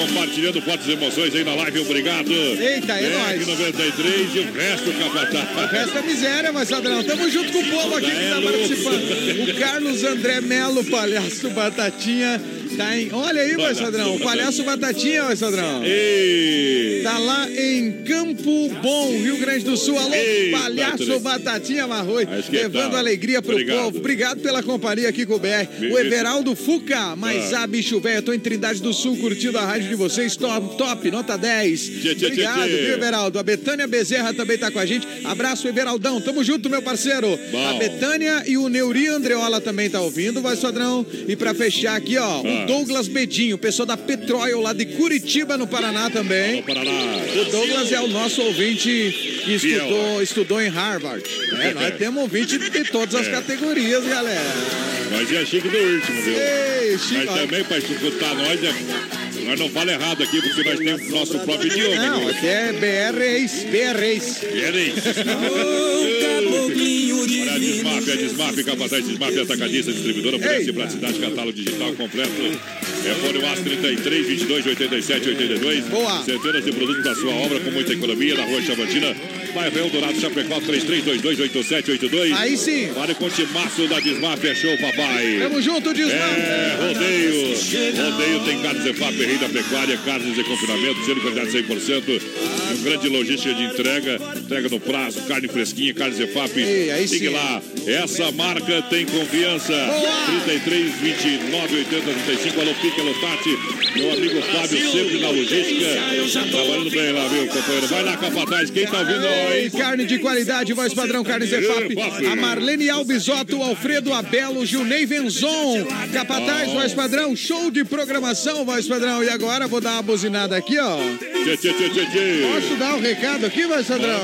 Compartilhando fortes emoções aí na live, obrigado. Eita, é nóis. 93 e o resto, capataz. O resto é miséria, mas Sadrão. Tamo junto com o povo aqui que tá participando. O Carlos André Melo, palhaço Batatinha. Tá em... Olha aí, vai Sadrão. O palhaço Batatinha, vai Sadrão. Ei. Tá lá em Campo Bom, Rio Grande do Sul. Alô, Ei, palhaço Patrick. Batatinha Marroi. Que Levando alegria pro Obrigado. povo. Obrigado pela companhia aqui com o BR. O Everaldo Fuca, mas Ah. ah, bicho velho, eu tô em Trindade do Sul curtindo a rádio de vocês. Top, top nota 10. Tchê, tchê, Obrigado, viu, Everaldo? A Betânia Bezerra também tá com a gente. Abraço, Everaldão. Tamo junto, meu parceiro. Bom. A Betânia e o Neuri Andreola também tá ouvindo, vai, Sodrão. E pra fechar aqui, ó, Ah. O Douglas Bedinho, pessoa da Petróleo lá de Curitiba, no Paraná também. Paraná. O Douglas é o nosso ouvinte que estudou, estudou em Harvard. É, nós temos ouvinte de todas as É. categorias, galera. Nós é chique do último, viu? Ei, Chico. Mas também, para escutar nós, é... nós não fala errado aqui, porque nós temos nosso próprio idioma. Não, aqui é BR6, BR6. Peraí. Olha, a Desmaf, a Desmaf, capataz Desmaf, atacadista, distribuidora, Eita. praticidade, catálogo digital completo. É fone UAS 33, 22, 87, 82. Boa. Centenas de produtos da sua obra com muita economia na rua Chavantina. Bairro Eldorado, Chapecó, 33228782. Aí sim. Vale com o timaço da Desmaf, é show, papai. Tamo junto, Desmaf. É, rodeio. Rodeio tem carnes EFAP, rei da pecuária, carnes de confinamento, sendo qualidade 100%. E um grande logística de entrega, entrega no prazo, carne fresquinha, carnes EFAP. Ei, aí Ligue sim. lá, essa marca tem confiança. 33, 29, 80, 35. Alô, Pique, alô, Tati. Meu amigo Fábio, sempre na logística. Trabalhando bem lá, viu, companheiro? Vai lá, capataz. Quem tá ouvindo Nós? carne de qualidade, voz padrão, carnes EFAP. EFAP. A Marlene Albisotto, Alfredo Abelo, Gilney Venzon. Capataz, voz padrão, show de programação, voz padrão. E agora vou dar uma buzinada aqui, ó. Posso dar um recado aqui, voz padrão?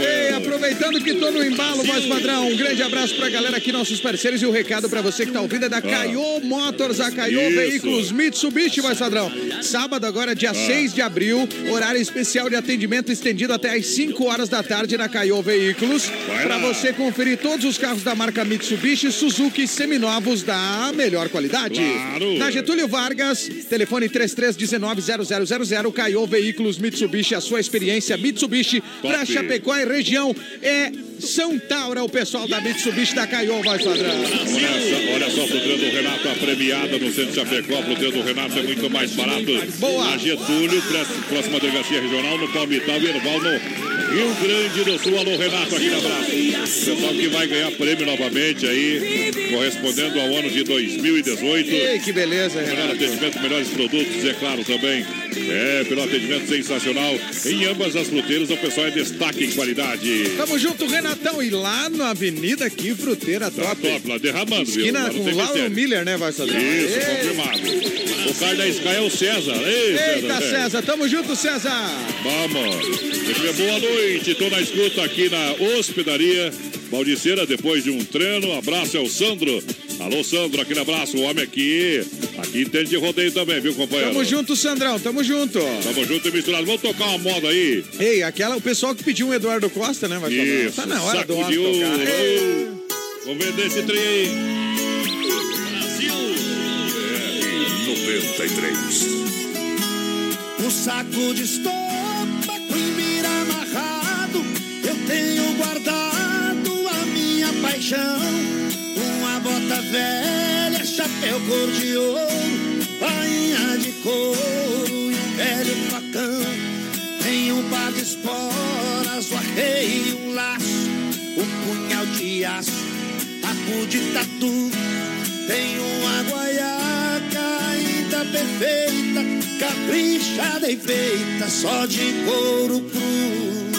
Ei, aproveitando que tô no embalo, voz padrão, um grande abraço pra galera aqui, nossos parceiros. E o recado pra você que tá ouvindo é da Caio Motors, a Caio. Veículos Mitsubishi, voz padrão. Sábado, agora, dia 6 de abril, horário especial de atendimento estendido até às 5 horas da tarde na Caio Veículos. Lá. você conferir todos os carros da marca Mitsubishi, Suzuki seminovos da melhor qualidade. Claro. Na Getúlio Vargas, telefone 3319-0000, Caio Veículos Mitsubishi, a sua experiência Mitsubishi Top. Chapecó e região é São Taura, o pessoal da Mitsubishi da Caio, vai padrão. Olha só, olha só, a fruteira do Renato, a premiada no centro de Chapecó. A fruteira do Renato é muito mais barato. Boa. Na Getúlio, próxima delegacia regional, no Palmital e Erval, no Rio Grande do Sul. Alô, Renato, aquele abraço. Pessoal que vai ganhar prêmio novamente aí, correspondendo ao ano de 2018. Ei, que beleza, Melhor Renato. atendimento, melhores produtos, é claro também. É, pelo atendimento sensacional. Em ambas as fruteiras, o pessoal é destaque em qualidade. Tamo junto, Renatão. E lá na Avenida aqui, fruteira Tá top. top, lá derramando, viu? Esquina não com Lauro. Miller, né, vai padrão? Isso, Ei. confirmado. O cara da Sky é o César. Ei, Eita, é. César, tamo junto, César. Vamos. Boa noite. Tô na escuta aqui na hospedaria Baldiceira, depois de um treino. Abraço é o Sandro. Alô, Sandro, aquele abraço. O homem aqui. Aqui entende de rodeio também, viu, companheiro? Tamo junto, Sandrão, tamo junto. Tamo junto e misturado. Vamos tocar uma moda aí. Ei, aquela, o pessoal que pediu um Eduardo Costa, né, vai? Isso, Tá na hora do homem de ouro. tocar. Ei. Vamos vender esse trem aí. Um saco de estopa com mira amarrado, eu tenho guardado a minha paixão. Uma bota velha, chapéu cor de ouro, bainha de couro e velho facão. Tem um par de esporas, o arreio, um laço, um punhal de aço, corpo de tatu. Tem uma guaiaca ainda perfeita, caprichada e feita só de couro cru.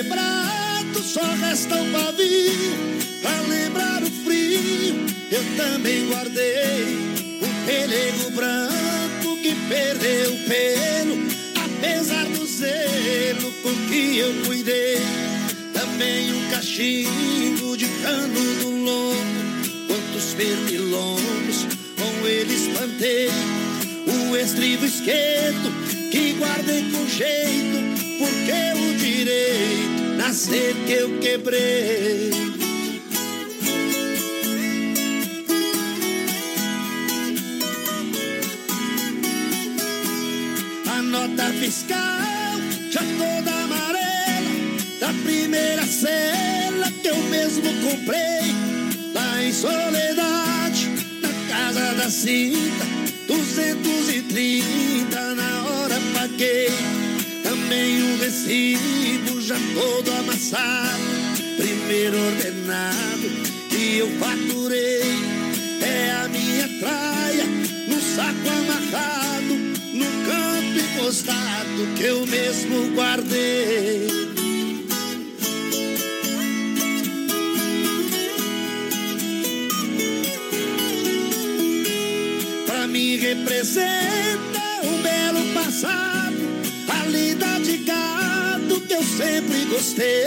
Quebrado só resta um pavio Pra lembrar o frio Eu também guardei. Um pelego branco que perdeu o pelo Apesar do zelo com que eu cuidei. Também um cachimbo de cano do lombo Quantos pernilongos com ele espantei. O estribo esquerdo que guardei com jeito porque o direito nascer que eu quebrei. A nota fiscal já toda amarela da primeira cela que eu mesmo comprei lá em Soledade, na casa da cinta, 230 na hora paguei também o recibo já todo amassado. Primeiro ordenado que eu faturei é a minha traia no saco amarrado, no canto encostado que eu mesmo guardei. Pra mim representa um belo passado sempre gostei.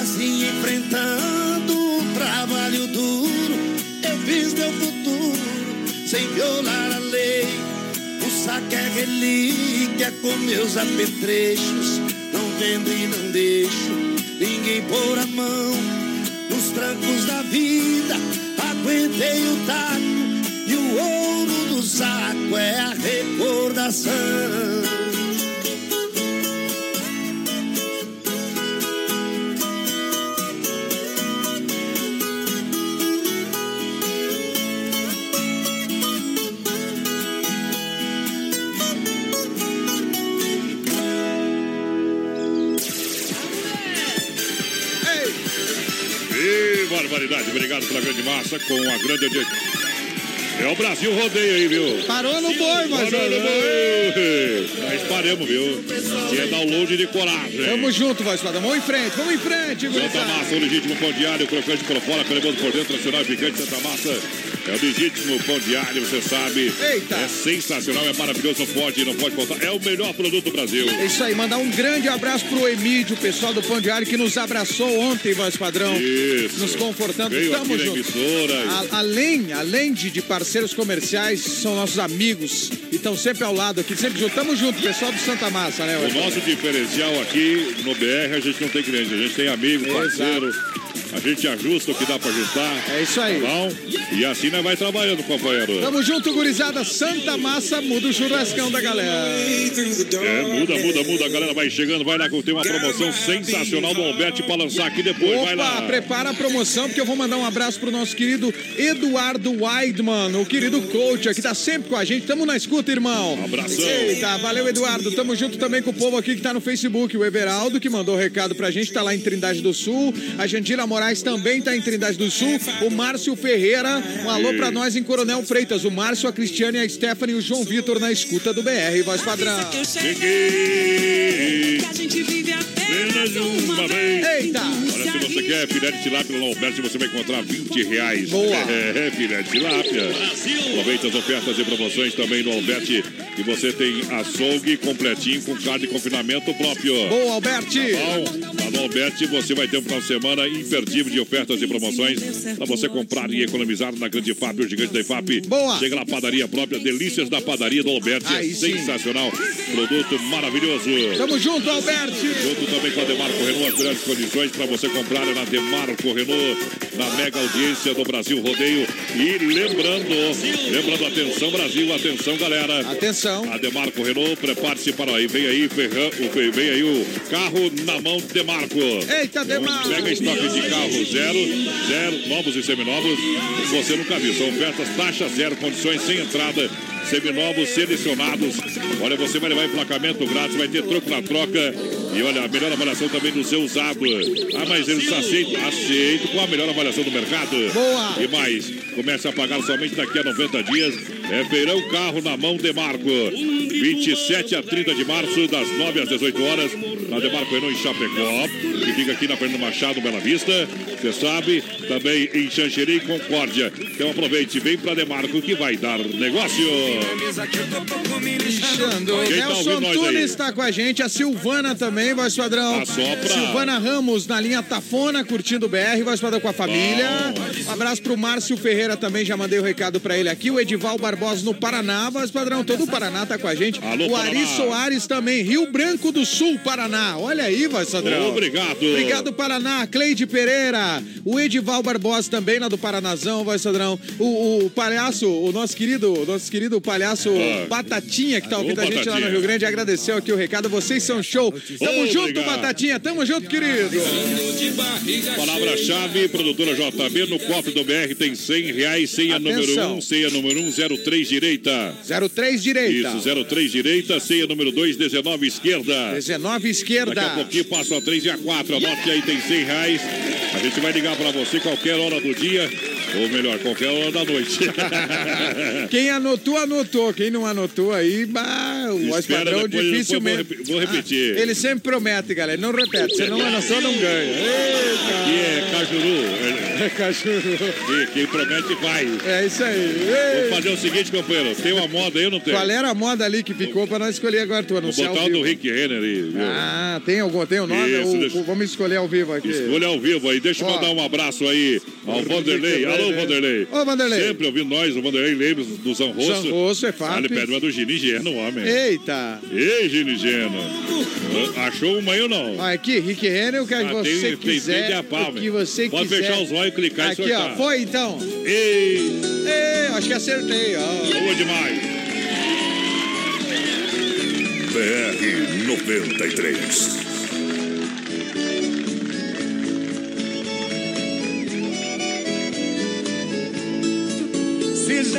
Assim enfrentando um trabalho duro, eu fiz meu futuro sem violar a lei. O saco é relíquia com meus apetrechos. Não vendo e não deixo ninguém pôr a mão nos trancos da vida. Aguentei o taco e o ouro do saco é a recordação. Obrigado pela grande massa com a grande audiência. É o Brasil rodeio aí, viu? Parou no boi, mas. Parou no boi. Nós paramos, viu? Que é download de coragem. Tamo junto, voz padrão. Vamos em frente, vamos em frente, Santa gurizada. Massa, o legítimo pão diário, crocante por fora, cremoso por dentro, nacional e picante Santa Massa. É o legítimo pão diário, você sabe. Eita. É sensacional, é maravilhoso, não pode, não pode faltar. É o melhor produto do Brasil. É isso aí, mandar um grande abraço pro Emílio, o pessoal do Pão Diário, que nos abraçou ontem, voz padrão. Isso. Nos confortando. Veio Tamo junto. A- além, além de, de parceiros comerciais, são nossos amigos e estão sempre ao lado aqui, sempre junto. Tamo junto, pessoal do Santa Massa, né? O nosso diferencial aqui no BR, a gente não tem cliente, a gente tem amigo, parceiro. A gente ajusta o que dá pra ajustar. É isso aí. Tá bom? E assim nós vai trabalhando, companheiro. Tamo junto, gurizada. Santa Massa muda o churrascão da galera. É, muda, muda, muda. A galera vai chegando, vai lá que tem uma promoção sensacional do Alberti pra lançar aqui depois. vai Opa, lá. prepara a promoção, porque eu vou mandar um abraço pro nosso querido Eduardo Weidman, o querido coach aqui, tá sempre com a gente. Tamo na escuta, irmão. abração. Eita, valeu, Eduardo. Tamo junto também com o povo aqui que tá no Facebook. O Everaldo, que mandou o recado pra gente, tá lá em Trindade do Sul. A Jandira Moraes também tá em Trindade do Sul. O Márcio Ferreira, um alô pra nós em Coronel Freitas. O Márcio, a Cristiane, a Stephanie e o João Vitor na escuta do BR, voz padrão. Cheguei. Que a gente vive Apenas uma vez. Eita! Olha, se você quer filé de tilápia no Alberti, você vai encontrar 20 reais. Boa. É, filé de tilápia. Aproveita as ofertas e promoções também no Alberti. E você tem açougue completinho com carne de confinamento próprio. Boa, Alberti! Bom, lá no Alberti você vai ter um final de semana imperdível de ofertas e promoções para você comprar e economizar na Grande FAP, o gigante da IFAP. Boa. Chega na padaria própria, delícias da padaria do Alberti. Aí é sim. sensacional. Produto maravilhoso. Tamo junto, Alberti! Junto também com a Demarco Renault, as melhores condições para você comprar na Demarco Renault, na mega audiência do Brasil Rodeio. E lembrando, lembrando, atenção Brasil, atenção galera. Atenção. A Demarco Renault, prepare-se para aí. Vem aí, Ferran, vem aí o carro na mão Demarco. Eita, Demarco. Mega estoque de carro zero, zero, novos e seminovos. Você nunca viu. São ofertas, taxa zero, condições sem entrada. Seminovos selecionados. Olha, você vai levar emplacamento grátis, vai ter troco na troca. E olha, a melhor avaliação também do seu usado. Ah, mas eles aceitam, aceitam com a melhor avaliação do mercado. Boa. E mais, comece a pagar somente daqui a 90 dias. É feirão carro na mão Demarco. 27 a 30 de março, das 9 às 18 horas, na Demarco Renault em Chapecó, que fica aqui na Fernando Machado, Bela Vista. Você sabe, também em Xanxerê e Concórdia. Então aproveite, vem pra Demarco que vai dar negócio. Quem tá Nelson? Tunes está com a gente, a Silvana também, voz padrão. Assopra. Silvana Ramos na linha Tafona, curtindo o BR, voz padrão com a família. Um abraço pro Márcio Ferreira também, já mandei o recado pra ele aqui. O Edival Barbosa no Paraná, voz padrão, todo o Paraná tá com a gente. Alô, o Ari Paraná. Soares também, Rio Branco do Sul, Paraná. Olha aí, voz padrão. Obrigado. Obrigado, Paraná. Cleide Pereira. O Edival Barbosa também, lá do Paranazão, voz padrão. O, o palhaço, o nosso querido, o nosso querido palhaço Ah. Batatinha, que tá ouvindo a gente lá no. Rio Grande, agradeceu aqui o recado. Vocês são show. Tamo Obrigado. junto, Batatinha. Tamo junto, querido. Palavra-chave, produtora JB, no cofre do BR tem 100 reais, ceia número Atenção. 1, ceia número 1, 03 direita. 03 direita. Isso, 03 direita, ceia número 2, 19 esquerda. 19 esquerda. Daqui a pouquinho passa a 3 e a 4. Anote aí, tem 100 reais. A gente vai ligar pra você qualquer hora do dia, ou melhor, qualquer hora da noite. Quem anotou, anotou. Quem não anotou aí, bah, o depois- dificilmente. depois vou repe- vou repetir. Ah, ele sempre promete, galera. Não repete. Senão a noção não ganha. Aqui é Cajuru. É Cajuru. Quem promete faz. É isso aí. Vamos Ei. fazer o seguinte, companheiro. Tem uma moda aí ou não tem? Qual era a moda ali que ficou pra nós escolher agora? Tu Vou anunciar botar ao o do. Rick Renner aí. viu? Ah, tem algum? Tem o nome? Isso, O- deixa- vamos escolher ao vivo aqui. Escolha ao vivo aí. Deixa eu mandar um abraço aí ao Vanderlei. Alô, Vanderlei. Ô, Vanderlei. Sempre ouvindo nós, o Vanderlei Lemos do Zanrosso. Zanrosso é Ah, fato. ele pede uma do Gini Geno, homem. Eita. Ei, Gini Geno. Achou uma aí ou não? Ó, aqui, Rick Renner, o que Ah, você tem- quiser. tem o que você Pode quiser. fechar os olhos e clicar e Aqui, ó. Foi então. Ei, Ei, acho que acertei, ó. boa demais. BR 93.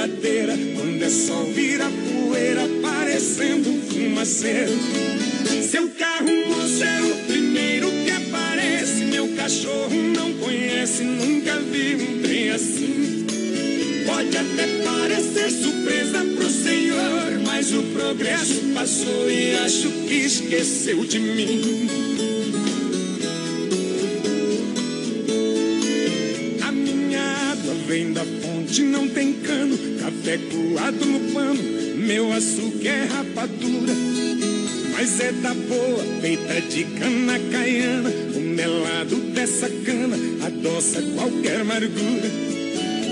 lama grudadeira, quando é sol vira poeira, parecendo um fumaceiro. Seu carro moço é o primeiro que aparece, meu cachorro não conhece, nunca vi um trem assim. Pode até parecer surpresa pro senhor, mas o progresso passou e acho que esqueceu de mim. Café coado no pano, meu açúcar é rapadura. Mas é da boa, feita de cana caiana. O melado dessa cana adoça qualquer amargura.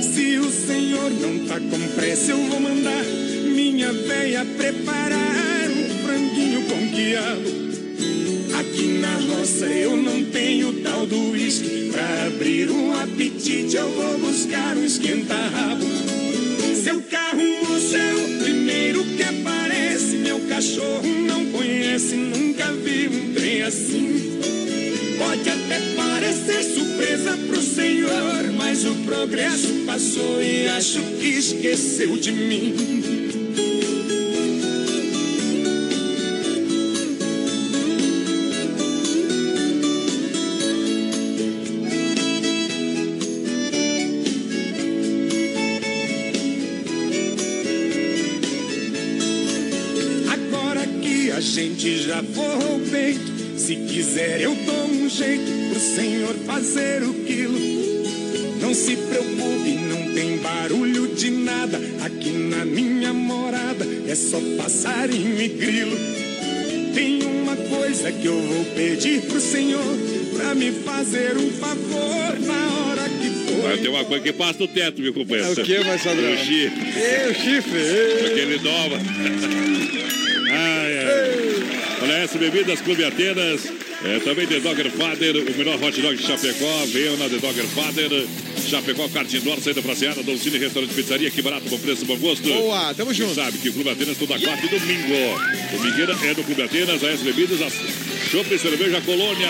Se o senhor não tá com pressa, eu vou mandar minha véia preparar um franguinho com quiabo. Aqui na roça eu não tenho tal do uísque. Pra abrir um apetite eu vou buscar um esquenta-rabo. Seu carro o primeiro que aparece. Meu cachorro não conhece, nunca vi um trem assim. Pode até parecer surpresa pro senhor, mas o progresso passou e acho que esqueceu de mim. O peito, se quiser eu dou um jeito pro senhor fazer o quilo. Não se preocupe, nada. Aqui na minha morada é só passarinho e grilo. Tem uma coisa que eu vou pedir pro senhor pra me fazer um favor na hora que for. Vai ter uma coisa que passa no teto, meu companheiro. É o quê, mais padrão? É o chifre. É, o chifre. Aquele nova. Olha essa, Bebidas Clube Atenas. É, também The Dogger Father, o melhor hot dog de Chapecó. Venham na The Dogger Father. Chapecó, Kart Indoor, saída pra Seara, Dom Cine, Restaurante Pizzaria, que barato, bom preço, bom gosto. Boa, tamo junto. Sabe que o Clube Atenas toda quarta e domingo. Domingueira é no Clube Atenas, a S Bebidas, a Chopp e Cerveja Colônia.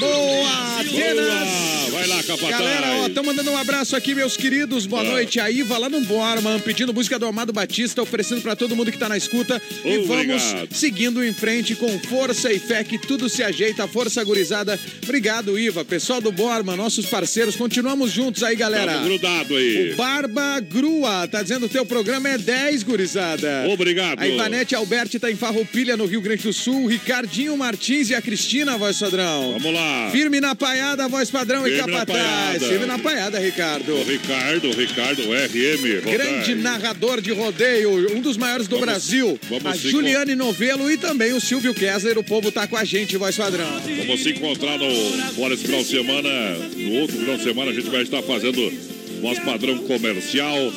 Boa, Atenas! Vai lá, capataz. Galera, ó, estão mandando um abraço aqui, meus queridos. Boa Ah. noite. A Iva lá no Borman, pedindo música do Amado Batista, oferecendo pra todo mundo que tá na escuta. E vamos Obrigado. seguindo em frente com força e fé que tudo se ajeita. Força gurizada. Obrigado, Iva. Pessoal do Borman, nossos parceiros. Continuamos juntos aí, galera. Tamo grudado aí. O Barba Grua tá dizendo que o teu programa é 10, gurizada. Obrigado. A Ivanete Alberti tá em Farroupilha, no Rio Grande do Sul. Ricardinho Martins e a Cristina, voz padrão. Vamos lá. Firme na paiada, voz padrão e Firme na capataz. paiada. Firme na paiada, Ricardo. O Ricardo, o Ricardo, o RM. Grande Roberto. narrador de rodeio, um dos maiores do Vamos- Brasil. vamos a Juliane Novelo e também o Silvio Kessler. O povo tá com a gente, voz padrão. Vamos se encontrar no fora esse final de semana. No outro final de semana a gente vai estar fazendo voz padrão comercial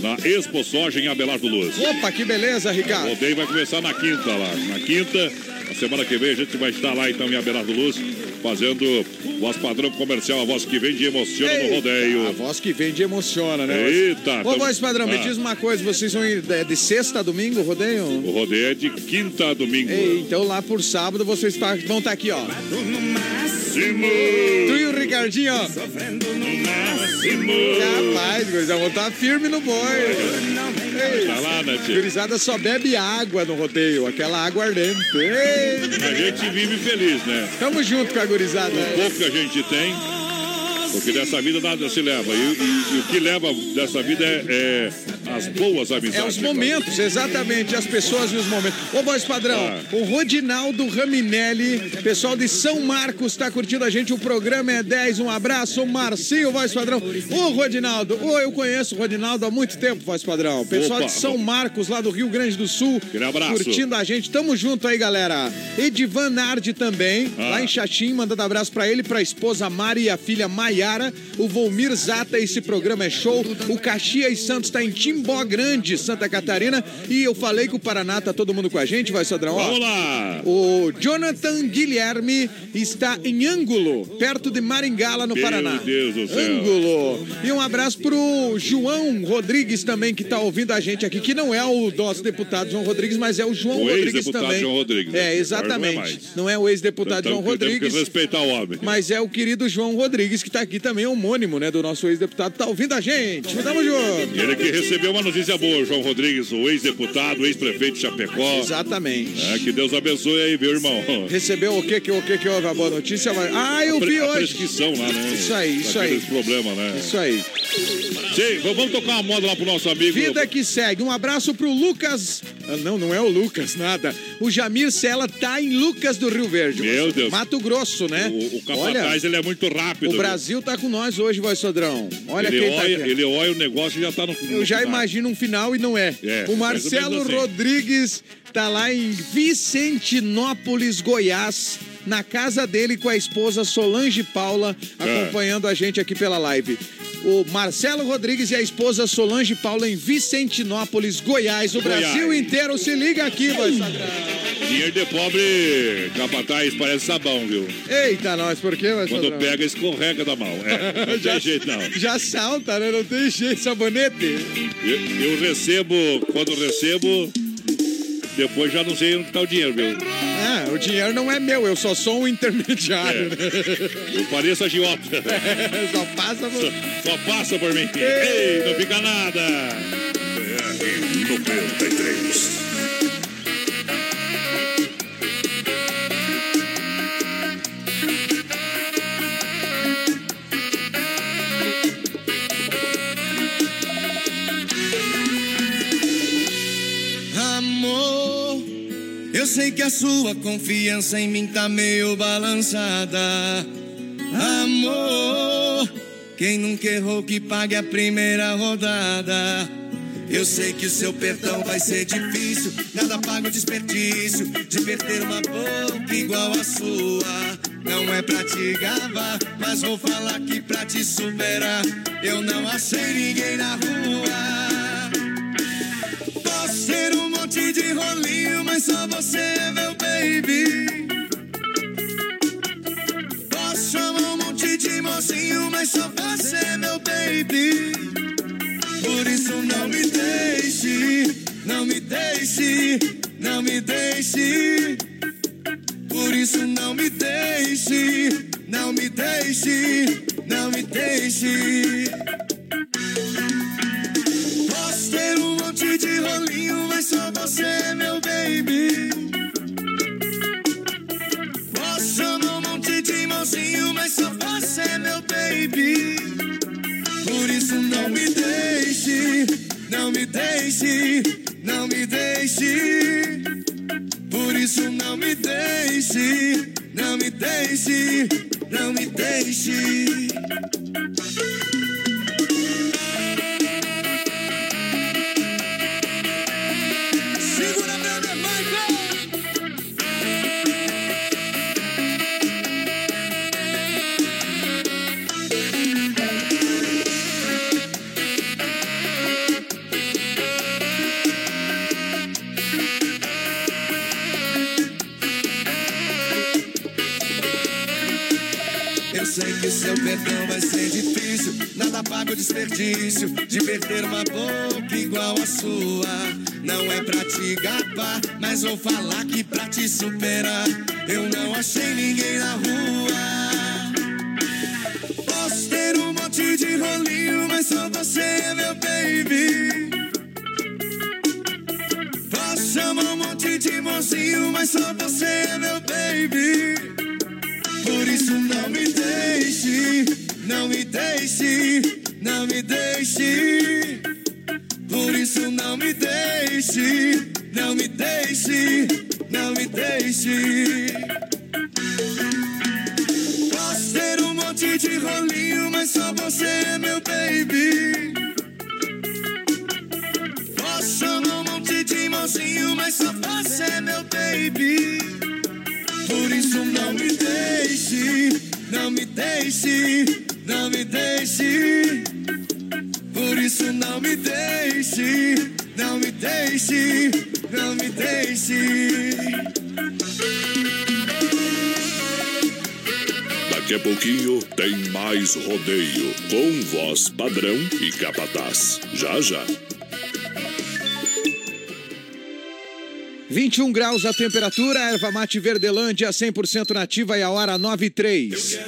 na Expo Soja em Abelardo Luz. Opa, que beleza, O Ricardo. rodeio vai começar na quinta lá. Na quinta, a semana que vem a gente vai estar lá então em Abelardo Luz fazendo voz padrão comercial, a voz que vem de emociona no Eita, A rodeio. voz que vem de emociona, né? Eita, Ô, tamo- voz padrão, me Ah. diz uma coisa. Vocês vão ir de, sexta a domingo, o rodeio? O rodeio é de quinta a domingo. Ei, então lá por sábado vocês tá- vão estar aqui, ó. Máximo! Tu e o Ricardinho, ó. Máximo! Rapaz, gurizada, vão estar firme no boi. Tá lá, né, gurizada só bebe água no rodeio, aquela água ardente. Ei, A gente vive feliz, né? tamo junto com a gurizada. O pouco que a gente tem, porque dessa vida nada se leva. E, e- e o que leva dessa vida é, é as boas amizades. É os momentos, exatamente, as pessoas e os momentos. Ô, voz padrão, Ah. o Rodinaldo Raminelli, pessoal de São Marcos, tá curtindo a gente. O programa é 10. Um abraço, Marcinho, voz padrão. Ô, Rodinaldo, ô, eu conheço o Rodinaldo há muito tempo, voz padrão. Pessoal Opa. de São Marcos, lá do Rio Grande do Sul, Aquele abraço. curtindo a gente. Tamo junto aí, galera. Edivan Nardi também, Ah. lá em Xaxim, mandando abraço pra ele, pra esposa Mari e a filha O Volmir Zata, esse programa é show. O Caxias Santos tá em Timbó Grande, Santa Catarina. E eu falei que o Paraná tá todo mundo com a gente, vai, Sodrão? Ó, Vamos lá! o Jonathan Guilherme está em Ângulo, perto de Maringala, no Meu Paraná. Deus do céu. Ângulo. E um abraço pro João Rodrigues também, que tá ouvindo a gente aqui, que não é o nosso deputado João Rodrigues, mas é o João O Rodrigues também. João Rodrigues, né? É, Agora não é exatamente. Não é o ex-deputado Então, João Rodrigues. que respeitar o homem. Mas é o querido João Rodrigues, que tá aqui também, homônimo, né, do nosso ex-deputado, tá ouvindo a gente. Tamo junto. Ele que recebeu uma notícia boa, João Rodrigues, o ex-deputado, ex-prefeito de Chapecó. Exatamente. É, que Deus abençoe aí, meu irmão. Recebeu o que que o que que houve a boa notícia? Vai- Ah, eu vi a hoje. prescrição lá, né? Isso aí, isso aí. Aqueles problema, né? Isso aí. Sim, vamos tocar uma moda lá pro nosso amigo. Vida que segue. Um abraço pro Lucas. Ah, Não, não é o Lucas, nada. O Jamir Sela tá em Lucas do Rio Verde. Meu Deus. Mato Grosso, né? O, o Olha, capataz, ele é muito rápido. o Brasil tá com nós hoje, voz Sodrão. Olha ele quem tá olha, aqui. ele olha o negócio e já tá no Eu já no final. imagino um final e não é. É, o Marcelo assim. Rodrigues tá lá em Vicentinópolis, Goiás, na casa dele com a esposa Solange Paula, É. acompanhando a gente aqui pela live. O Marcelo Rodrigues e a esposa Solange Paula em Vicentinópolis, Goiás. O Goiás. Brasil inteiro se liga aqui, Sodrão. Dinheiro de pobre, capataz, parece sabão, viu? Eita, nós, por quê, voz Quando pega, escorrega da mão. É, não Já- tem jeito, não. Já salta, né? Não tem jeito, sabonete. Eu, eu recebo, quando recebo, depois já não sei onde tá o dinheiro, viu? Ah, o dinheiro não é meu, eu só sou um intermediário, né? Eu pareço agiota. Só passa por... Só passa por mim. Ei, não fica nada. BR 93. Sei que a sua confiança em mim tá meio balançada. Amor, quem nunca errou que pague a primeira rodada. Eu sei que o seu perdão vai ser difícil. Nada paga o desperdício de perder uma boca igual a sua. Não é pra te gabar, mas vou falar que pra te superar. Eu não achei ninguém na rua. Posso ser um monte de rolinho, só você é meu baby. Posso chamar um monte de mocinho, mas só você é meu baby. Por isso não me deixe, não me deixe, não me deixe. Por isso não me deixe, não me deixe, não me deixe. Mas só você é meu baby. Posso chamar um monte de mocinho, mas só você é meu baby. Por isso não me deixe, não me deixe, não me deixe. Por isso não me deixe, não me deixe, não me deixe. O desperdício de perder uma boca igual a sua. Não é pra te gabar, mas vou falar que pra te superar. Eu não achei ninguém na rua. Posso ter um monte de rolinho, mas só você é meu baby. Posso chamar um monte de mocinho, mas só você é meu baby. Por isso não me deixe, não me deixe, não me deixe. Por isso não me deixe, não me deixe, não me deixe. Posso ter um monte de rolinho, mas só você é meu baby. Posso chamar um monte de mocinho, mas só você é meu baby. Por isso não me deixe, não me deixe, não me deixe. Por isso não me deixe, não me deixe, não me deixe. Daqui a pouquinho tem mais rodeio com voz padrão e capataz. Já já. 21 graus a temperatura, erva mate Verdelândia 100% nativa e a hora 9 e 3.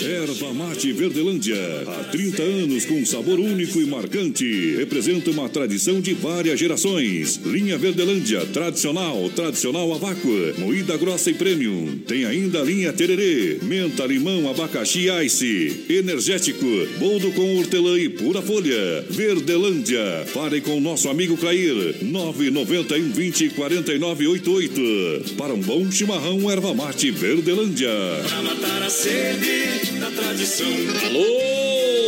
Erva Mate Verdelândia. Há 30 anos com sabor único e marcante. Representa uma tradição de várias gerações. Linha Verdelândia, tradicional, tradicional a vácuo, moída grossa e premium. Tem ainda a linha Tererê, menta, limão, abacaxi ice. Energético, boldo com hortelã e pura folha. Verdelândia. Fale com nosso amigo Clair. 991 20 49 88. Para um bom chimarrão, erva mate Verdelândia. Pra matar a sede da tradição. Alô,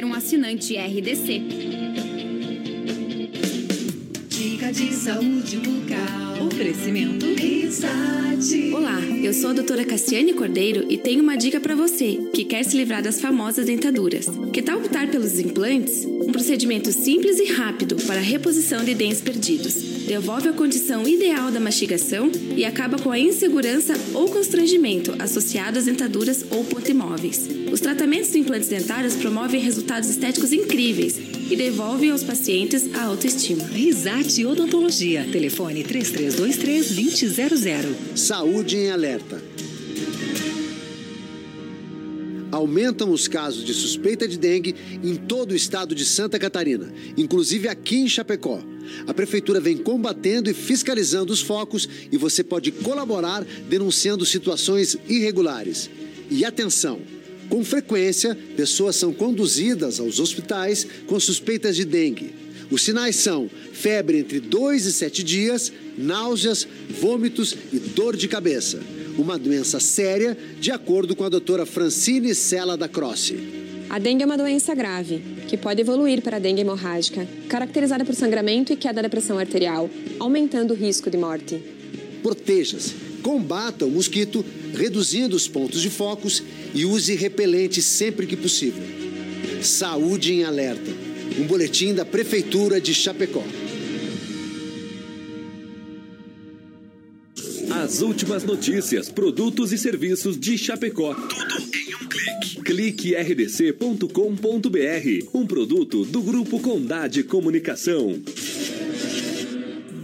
um assinante RDC. Dica de saúde bucal. Oferecimento Risate. Olá, eu sou a doutora Cassiane Cordeiro e tenho uma dica para você que quer se livrar das famosas dentaduras. Que tal optar pelos implantes? Um procedimento simples e rápido para a reposição de dentes perdidos. Devolve a condição ideal da mastigação e acaba com a insegurança ou constrangimento associado às dentaduras ou potimóveis. Os tratamentos de implantes dentários promovem resultados estéticos incríveis e devolvem aos pacientes a autoestima. Risate Odontologia. Telefone 3323-2000. Saúde em alerta. Aumentam os casos de suspeita de dengue em todo o estado de Santa Catarina, inclusive aqui em Chapecó. A prefeitura vem combatendo e fiscalizando os focos e você pode colaborar denunciando situações irregulares. E atenção! Com frequência, pessoas são conduzidas aos hospitais com suspeitas de dengue. Os sinais são febre entre 2 e 7 dias, náuseas, vômitos e dor de cabeça. Uma doença séria, de acordo com a doutora Francine Sela da Croce. A dengue é uma doença grave, que pode evoluir para a dengue hemorrágica, caracterizada por sangramento e queda da pressão arterial, aumentando o risco de morte. Proteja-se, combata o mosquito, reduzindo os pontos de focos e use repelente sempre que possível. Saúde em Alerta, um boletim da Prefeitura de Chapecó. As últimas notícias, produtos e serviços de Chapecó. Tudo em um clique. Clique rdc.com.br. Um produto do Grupo Condade Comunicação.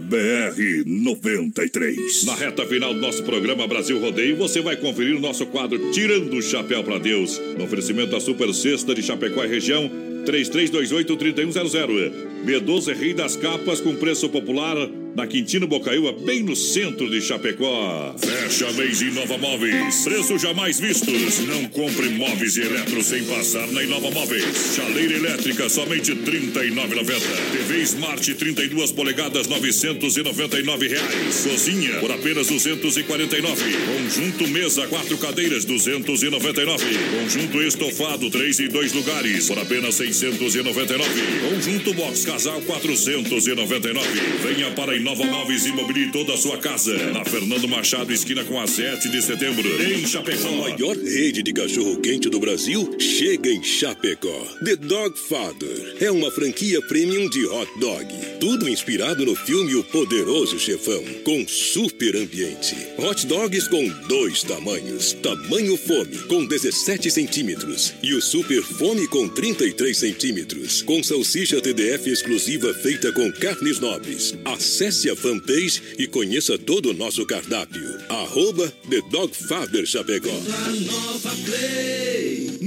BR 93. Na reta final do nosso programa Brasil Rodeio, você vai conferir o nosso quadro Tirando o Chapéu para Deus. No oferecimento da Super Sexta de Chapecó e região, 3328-3100. B12 Rei das Capas com preço popular na Quintino Bocaiúva, bem no centro de Chapecó. Fecha mês Inova Móveis. Preços jamais vistos. Não compre móveis e eletros sem passar na Inova Móveis. Chaleira elétrica, somente R$ 39,90. TV Smart 32 polegadas, 999 reais. Cozinha, por apenas R$ 249. Conjunto mesa, quatro cadeiras, R$ 299. Conjunto estofado, três e dois lugares, por apenas R$ 699. Conjunto box casal, R$ 499. Venha para Inova Móveis e mobile toda a sua casa. Na Fernando Machado, esquina com a 7 de setembro, em Chapecó. A maior rede de cachorro-quente do Brasil chega em Chapecó. The Dog Father é uma franquia premium de hot dog. Tudo inspirado no filme O Poderoso Chefão, com super ambiente. Hot dogs com dois tamanhos. Tamanho fome, com 17 centímetros. E o super fome com 33 centímetros. Com salsicha TDF exclusiva feita com carnes nobres. Acesse a fanpage e conheça todo o nosso cardápio. Arroba The Dog Chapecó.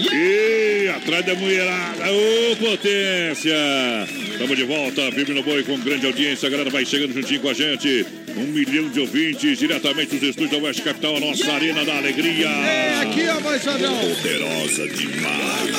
E atrás da mulherada, ô potência! Estamos de volta, firme no boi com grande audiência. A galera vai chegando juntinho com a gente. Um milhão de ouvintes, diretamente dos estúdios da Oeste Capital, a nossa Arena da Alegria. É aqui, ó, padrão. Poderosa demais.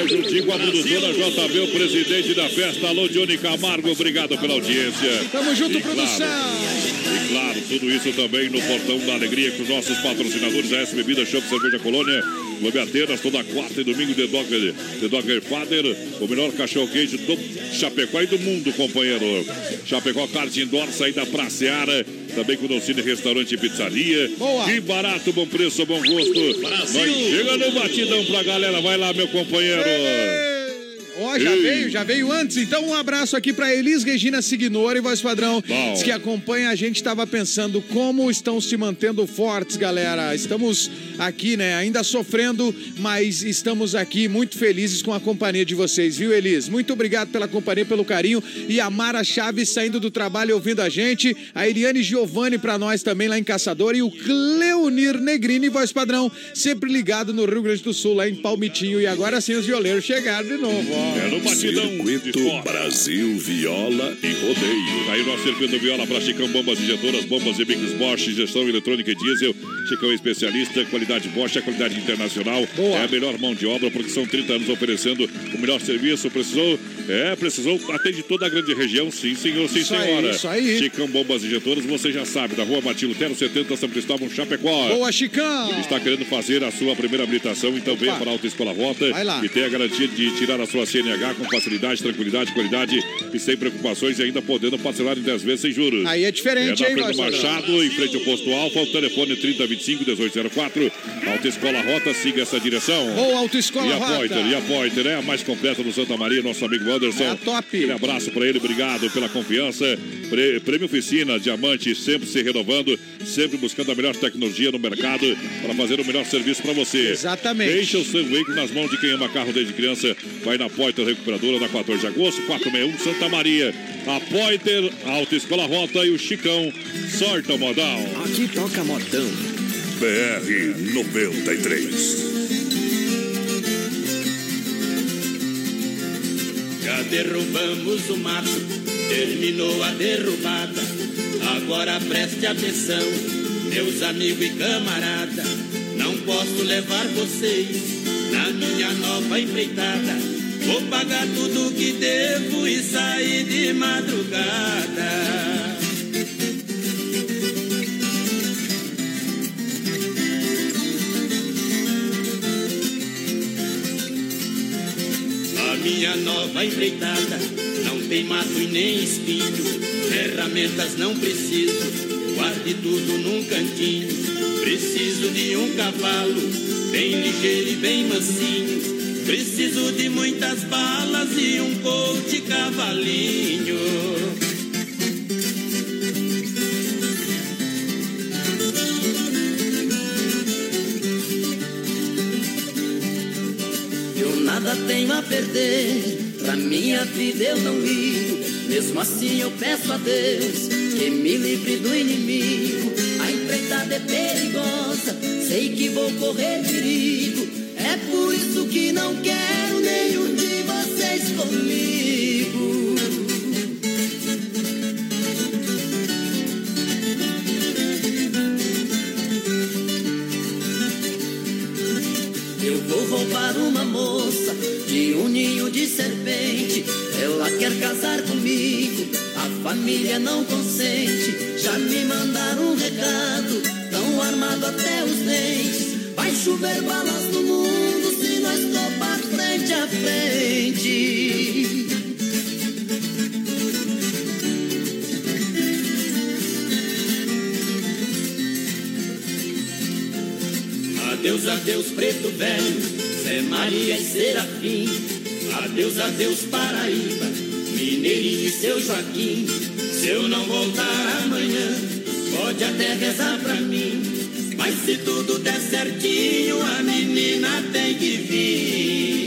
É, juntinho com a produtora JB, o presidente da festa, Alô Johnny Camargo. Obrigado pela audiência. Tamo junto, E claro, produção. E claro, tudo isso também no Portão da Alegria com os nossos patrocinadores, a S Bebida, Shop Cerveja Colônia, Clube Atenas, toda quarta e domingo, The Dogger, The Dogger Father, o melhor cachorro quente do Chapecó e do mundo, companheiro. Chapecó Kart Indoor, saída pra Seara, também com Docine Restaurante e Pizzaria. Boa. Que barato, bom preço, bom gosto. Brasil. Nós chega no batidão pra galera, vai lá, meu companheiro. Ó, já Ei. veio, já veio antes. Então, um abraço aqui pra Elis Regina Signori, voz padrão, Bom. que acompanha a gente. Estava pensando como estão se mantendo fortes, galera. Estamos aqui, né, ainda sofrendo, mas estamos aqui muito felizes com a companhia de vocês, viu, Elis? Muito obrigado pela companhia, pelo carinho. E a Mara Chaves saindo do trabalho e ouvindo a gente. A Eliane Giovanni pra nós também lá em Caçador. E o Cleonir Negrini, voz padrão, sempre ligado no Rio Grande do Sul, lá em Palmitinho. E agora sim os violeiros chegaram de novo, ó. É no batidão Circuito. Brasil Viola e Rodeio. Aí nosso circuito viola para Chicão Bombas Injetoras, bombas e bicos Bosch, gestão eletrônica e diesel. Chicão é especialista, qualidade Bosch, é qualidade internacional. É a melhor mão de obra, porque são 30 anos oferecendo o melhor serviço. Precisou, é, precisou, atende toda a grande região. Sim, senhor, sim, Isso aí, senhora. isso aí. Chicão Bombas Injetoras, você já sabe, da rua Matilo Tero 70, São Cristóvão, Chapecó. Boa, Chicão! Está querendo fazer a sua primeira habilitação, então venha para a Autoescola Rota Vai lá. e tenha a garantia de tirar a sua CNH com facilidade, tranquilidade, qualidade e sem preocupações e ainda podendo parcelar em 10 vezes sem juros. Aí é diferente, é hein, na frente? Machado, em frente ao posto Alfa, o telefone 3025-1804. Autoescola Rota, siga essa direção. Boa, Autoescola e a Rota. Pointer, e a Pointer é a mais completa do Santa Maria, nosso amigo Anderson. É top. Aquele abraço para ele, obrigado pela confiança. Pre- Prêmio Oficina, Diamante, sempre se renovando, sempre buscando a melhor tecnologia no mercado para fazer o melhor serviço para você. Exatamente. Deixa o seu veículo nas mãos de quem ama carro desde criança. Vai na Pointer Recuperadora, na 14 de agosto, 461 Santa Maria. A Pointer, a Autoescola Rota e o Chicão, sorte ao modal. Aqui toca modão. BR 93. Já derrubamos o mato, terminou a derrubada. Agora preste atenção, meus amigos e camarada. Não posso levar vocês na minha nova empreitada. Vou pagar tudo que devo e sair de madrugada. A minha nova empreitada não tem mato e nem espinho, ferramentas não preciso, guarde tudo num cantinho. Preciso de um cavalo, bem ligeiro e bem mansinho. Preciso de muitas balas e um coach cavalinho. Eu nada tenho a perder, pra minha vida eu não ligo. Mesmo assim eu peço a Deus que me livre do inimigo. A empreitada é perigosa, sei que vou correr perigo. É por isso que não quero nenhum de vocês comigo. Eu vou roubar uma moça de um ninho de serpente. Ela quer casar comigo, a família não consente. Já me mandaram um recado, tão armado até os dentes. Vai chover balas no frente. Adeus, adeus, preto velho, Zé Maria e Serafim. Adeus, adeus, Paraíba, Mineirinho e seu Joaquim. Se eu não voltar amanhã, pode até rezar pra mim. Mas se tudo der certinho, a menina tem que vir.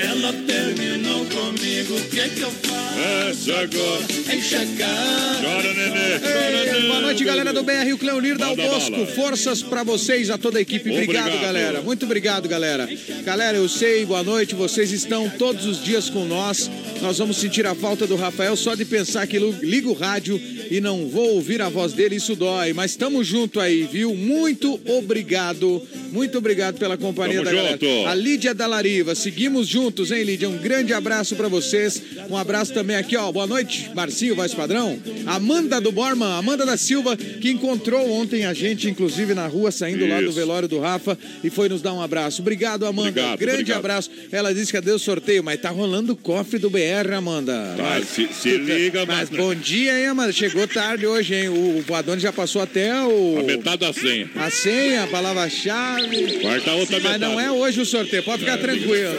Ela terminou comigo, o que que eu faço? Essa agora. Enxacar. Chora, nenê. Boa noite, galera do BR, o Cleonir Dal Bosco. Forças pra vocês, a toda a equipe. Obrigado, Obrigado. galera. Muito obrigado, galera. Galera, eu sei, boa noite. Vocês estão todos os dias com nós. Nós vamos sentir a falta do Rafael só de pensar que liga o rádio e não vou ouvir a voz dele, isso dói. Mas estamos junto aí, viu? Muito obrigado. Muito obrigado pela companhia Tamo da galera. junto. A Lídia da Lariva. Seguimos juntos, hein, Lídia? Um grande abraço pra vocês. Um abraço também aqui, ó. Boa noite, Marcinho, voz padrão. Amanda do Borman, Amanda da Silva, que encontrou ontem a gente, inclusive, na rua, saindo lá do Isso. velório do Rafa, e foi nos dar um abraço. Obrigado, Amanda. Obrigado, grande obrigado. abraço. Ela disse que cadê o sorteio, mas tá rolando o cofre do BR, Amanda. Tá, Mas- se, se liga, Mas mas bom dia, hein, Amanda? Chegou tarde hoje, hein? O, o Adoni já passou até o. a metade da senha. A senha, a palavra-chave. Quarta outra Mas não é hoje o sorteio, pode ficar tranquilo.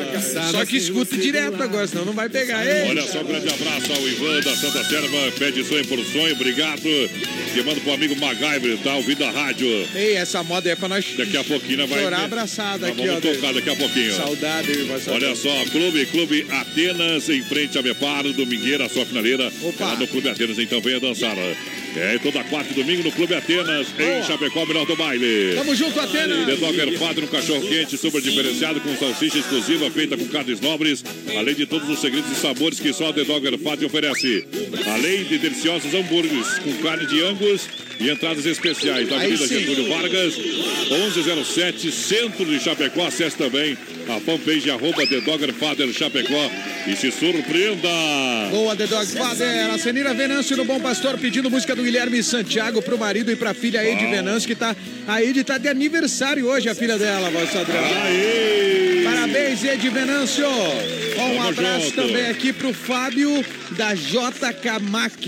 Só que escuta direto agora, senão não vai pegar. Ei. Olha só, um grande abraço ao Ivan da Santa Serva, pede sonho por sonho, obrigado. Que manda pro amigo MacGyver, tá ouvindo a rádio. Ei, essa moda é pra nós Daqui a pouquinho vai. chorar abraçada aqui, ó. vamos tocar daqui a pouquinho. Saudade, saudade. Olha só, Clube, Clube Atenas em frente a Beparo, Domingueira, a sua finaleira. Lá no Clube Atenas, então venha dançar. É toda quarta e domingo no Clube Atenas, em Chapecó, melhor do baile. Tamo junto, Atenas. Dogger Padre, um cachorro quente super diferenciado com salsicha exclusiva feita com carnes nobres, além de todos os segredos e sabores que só a The Dogger Padre oferece. Além de deliciosos hambúrgueres com carne de angus e entradas especiais. Na Aí Avenida. Getúlio Vargas, 1107, centro de Chapecó. Acesse também a fanpage arroba The Dogger Father Chapecó e se surpreenda. Boa, The Dog Father. A Senira Venâncio no Bom Pastor pedindo música do Guilherme Santiago pro marido e pra filha Ed Venâncio, que tá. A Ed tá de aniversário hoje, a filha dela, voz padrão. Parabéns, Ed Venâncio. Um abraço junto. também aqui pro Fábio da JK Mac.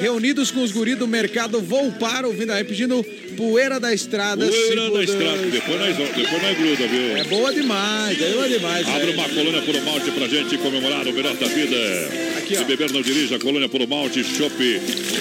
Reunidos com os guris do mercado Volpar, ouvindo aí, pedindo poeira da estrada. Poeira da estrada. Depois nós, depois nós gruda, viu? É boa demais, é boa demais. Abre uma colônia por malte pra gente comemorar o melhor da vida. Se beber não dirija, colônia por malte, chopp.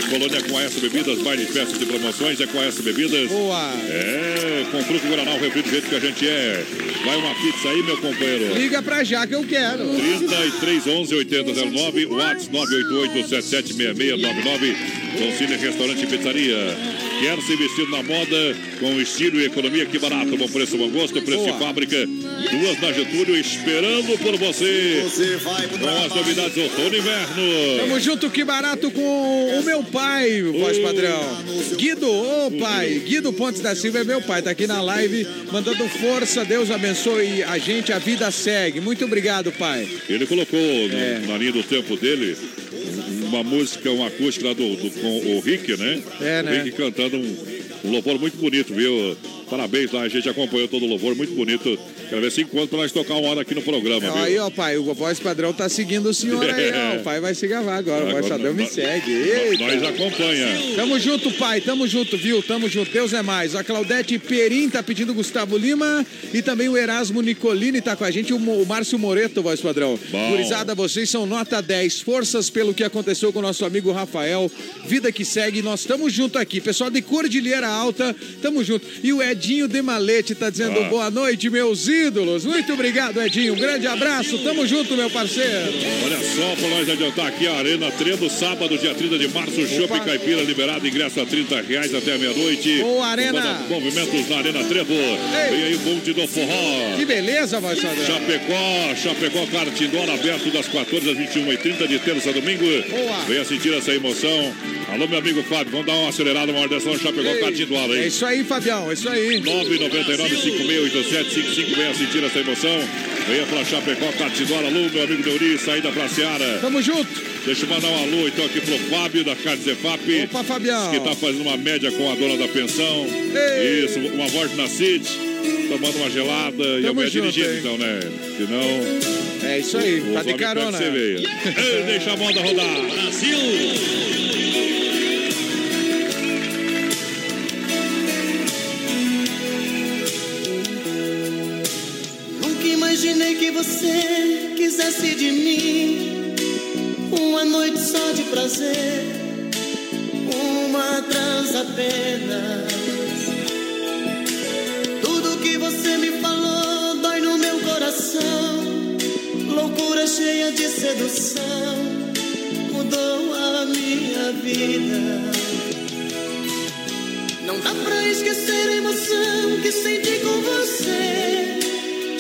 Colônia com S Bebidas, baile, festas e promoções é com S Bebidas. Boa. É, com fruto Guaraná, o refri do jeito que a gente é. Vai uma pizza aí, meu companheiro. Liga pra já que eu quero. 3311 8009, WhatsApp 988 776699. Concine Restaurante e Pizzaria. Quer se vestir na moda com estilo e economia? Que barato, bom preço, bom gosto, preço Boa. de fábrica. Duas na Getúlio esperando por você. Você vai Com as novidades outono e inverno. Tamo junto, que barato com o meu pai, voz padrão. Guido, ô pai, Guido Pontes da Silva é meu pai, tá aqui na live, mandando força, Deus abençoe a gente, a vida segue. Muito obrigado, pai. Ele colocou no- É. na linha do tempo dele uma música, uma acústica lá do, do- com o Rick, né? É, né? O Rick cantando um, um louvor muito bonito, viu? Parabéns lá, a gente acompanhou todo o louvor, muito bonito. Quero ver anos pra nós tocar uma hora aqui no programa, viu? Aí, ó, pai, o voz padrão tá seguindo o senhor aí, ó. O pai vai se gravar agora, o voz Agora padrão me segue. nós- Eita. Nós acompanha. Tamo junto, pai. Tamo junto, viu? Tamo junto. Deus é mais. A Claudete Perim tá pedindo Gustavo Lima e também o Erasmo Nicolini tá com a gente. O, Márcio Moreto, voz padrão. Bom. Gurizada, vocês são nota 10. Forças pelo que aconteceu com o nosso amigo Rafael. Vida que segue. Nós estamos junto aqui. Pessoal de Cordilheira Alta, tamo junto. E o Edinho Demalete tá dizendo Ah. boa noite, meus ídolos. Muito obrigado, Edinho. Um grande abraço. Tamo junto, meu parceiro. Olha só, pra nós adiantar aqui a Arena Trevo, sábado, dia 30 de março, Shopping Caipira liberado, ingresso a 30 reais até meia-noite. Boa, Arena. Movimentos na Arena Trevo. Vem aí o bonde do forró. Que beleza, padrão. Chapecó, Chapecó Cartindora, aberto das 14 às 21h30 de terça a domingo. Boa. Venha sentir essa emoção. Alô, meu amigo Fábio, vamos dar uma acelerada, uma hora dessa no Chapecó Ei, Cartindora, É hein? isso aí, Fabião. É isso aí. 999-568755, venha sentir essa emoção. Venha pra Chapecó, Catidora, alô, meu amigo Neuri, saída pra Seara. Tamo junto. Deixa eu mandar um alô então aqui pro Fábio da Carne Zefap. Opa, Fabião. Que tá fazendo uma média com a dona da pensão. Ei. Isso, uma voz na City, tomando uma gelada e Tamo amanhã junto, dirigindo hein? então, né? Senão. É isso aí, o tá de carona. Deixa a moda rodar. Brasil! Imaginei que você quisesse de mim uma noite só de prazer, uma trança apenas. Tudo que você me falou dói no meu coração, loucura cheia de sedução mudou a minha vida. Não dá pra esquecer a emoção que senti com você.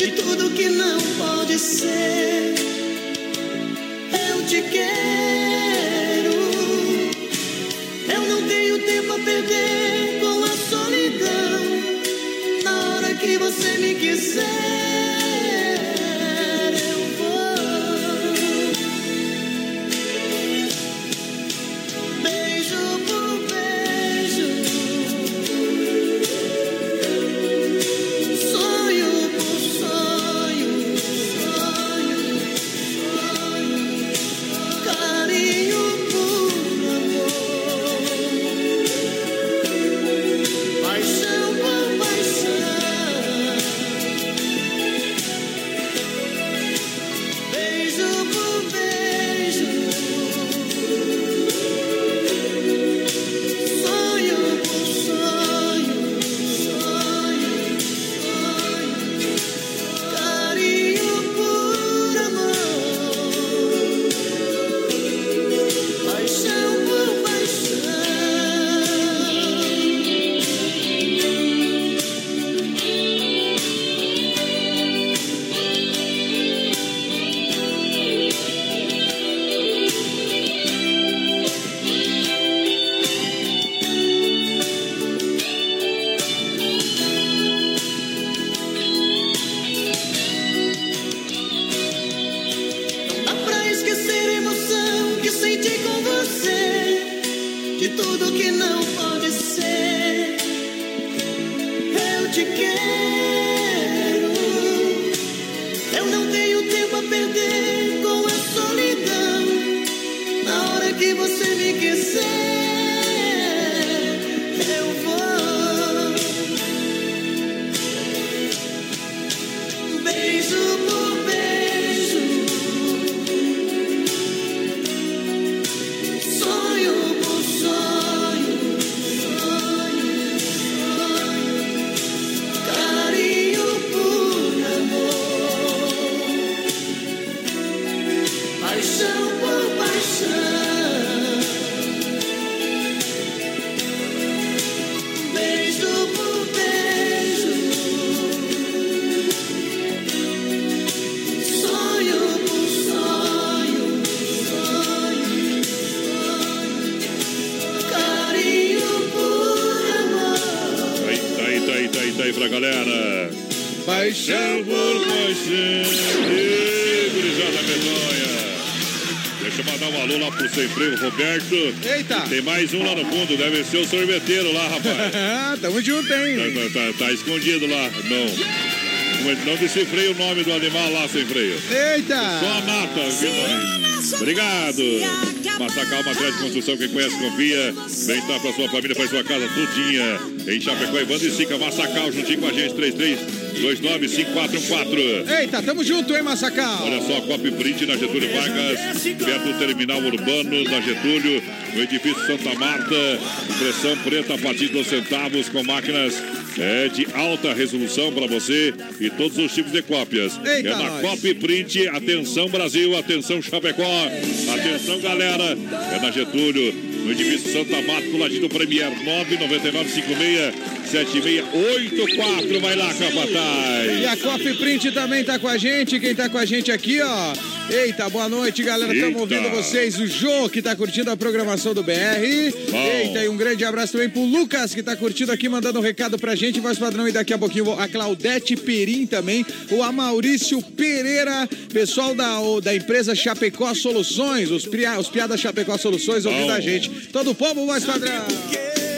De tudo que não pode ser. Eu te quero. Eu não tenho tempo a perder com a solidão. Na hora que você me quiser, Deixa eu mandar um alô lá pro sem freio, Roberto. Eita! Tem mais um lá no fundo, deve ser o sorveteiro lá, rapaz. Tamo junto, hein? Tá, tá- tá- tá escondido lá. Não. Não decifrei o nome do animal lá sem freio. Eita! Só a nata. viu? Obrigado. Massacal Material de Construção, quem conhece, confia. Bem-estar pra sua família, pra sua casa, tudinha. Em Chapecó, Evandro e Sica, Massacal, juntinho com a gente, 33295414. Eita, tamo junto, hein, Massacal? Olha só, Copy Print na Getúlio Vargas, perto do terminal urbano na Getúlio, no edifício Santa Marta. Impressão preta a partir dos centavos com máquinas é, de alta resolução para você e todos os tipos de cópias. Eita, é na nós. Copy Print. Atenção, Brasil. Atenção, Chapecó. Atenção, galera. É na Getúlio, no edifício Santa Marta, do ladinho do Premier 999567684. Vai lá, Capataz. E a Coffee Print também tá com a gente. Quem tá com a gente aqui, ó. Eita, boa noite, galera. Estamos ouvindo vocês. O Jô, que tá curtindo a programação do BR. Bom. Eita, e um grande abraço também pro Lucas, que tá curtindo aqui, mandando um recado pra gente. Voz padrão, e daqui a pouquinho a Claudete Perim também. O Amaurício Pereira, pessoal da, o- da empresa Chapecó Soluções. Os, os piadas Chapecó Soluções ouvindo a gente. Todo o povo, voz padrão.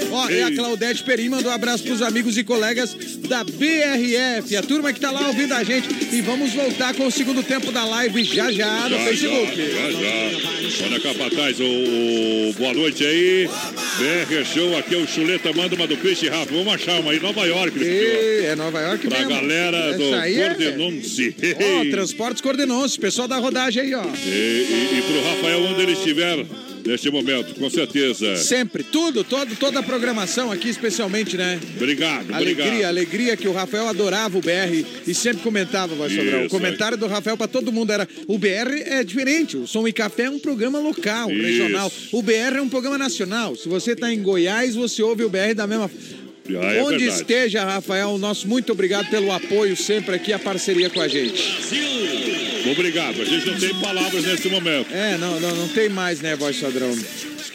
Ó, e a Ei. Claudete Perim mandou um abraço pros amigos e colegas da BRF, a turma que tá lá ouvindo a gente. E vamos voltar com o segundo tempo da live já já no Já, Facebook. Já, já. Olha, Capataz, o, o- boa noite aí. BR Show, aqui é o Chuleta, manda uma do Chris e Rafa. Vamos achar uma aí, Nova York. E é Nova York Pra mesmo. galera do Essa aí é- Cordenonce. Ó, Transportes Cordenonce, pessoal da rodagem aí, ó. E, e, e pro Rafael, onde ele estiver neste momento, com certeza. Sempre, tudo, todo, toda a programação aqui, especialmente, né? Obrigado, Alegria, obrigado. alegria que o Rafael adorava o BR e sempre comentava, vai Sobrão. O comentário do Rafael pra todo mundo era: o BR é diferente, o Som e Café é um programa local, Isso. regional. O BR é um programa nacional. Se você tá em Goiás, você ouve o BR da mesma Ah, é Onde verdade. esteja, Rafael, nosso muito obrigado pelo apoio sempre aqui, a parceria com a gente. Obrigado. A gente não tem palavras nesse momento. É, não, não, não tem mais, né, voz padrão?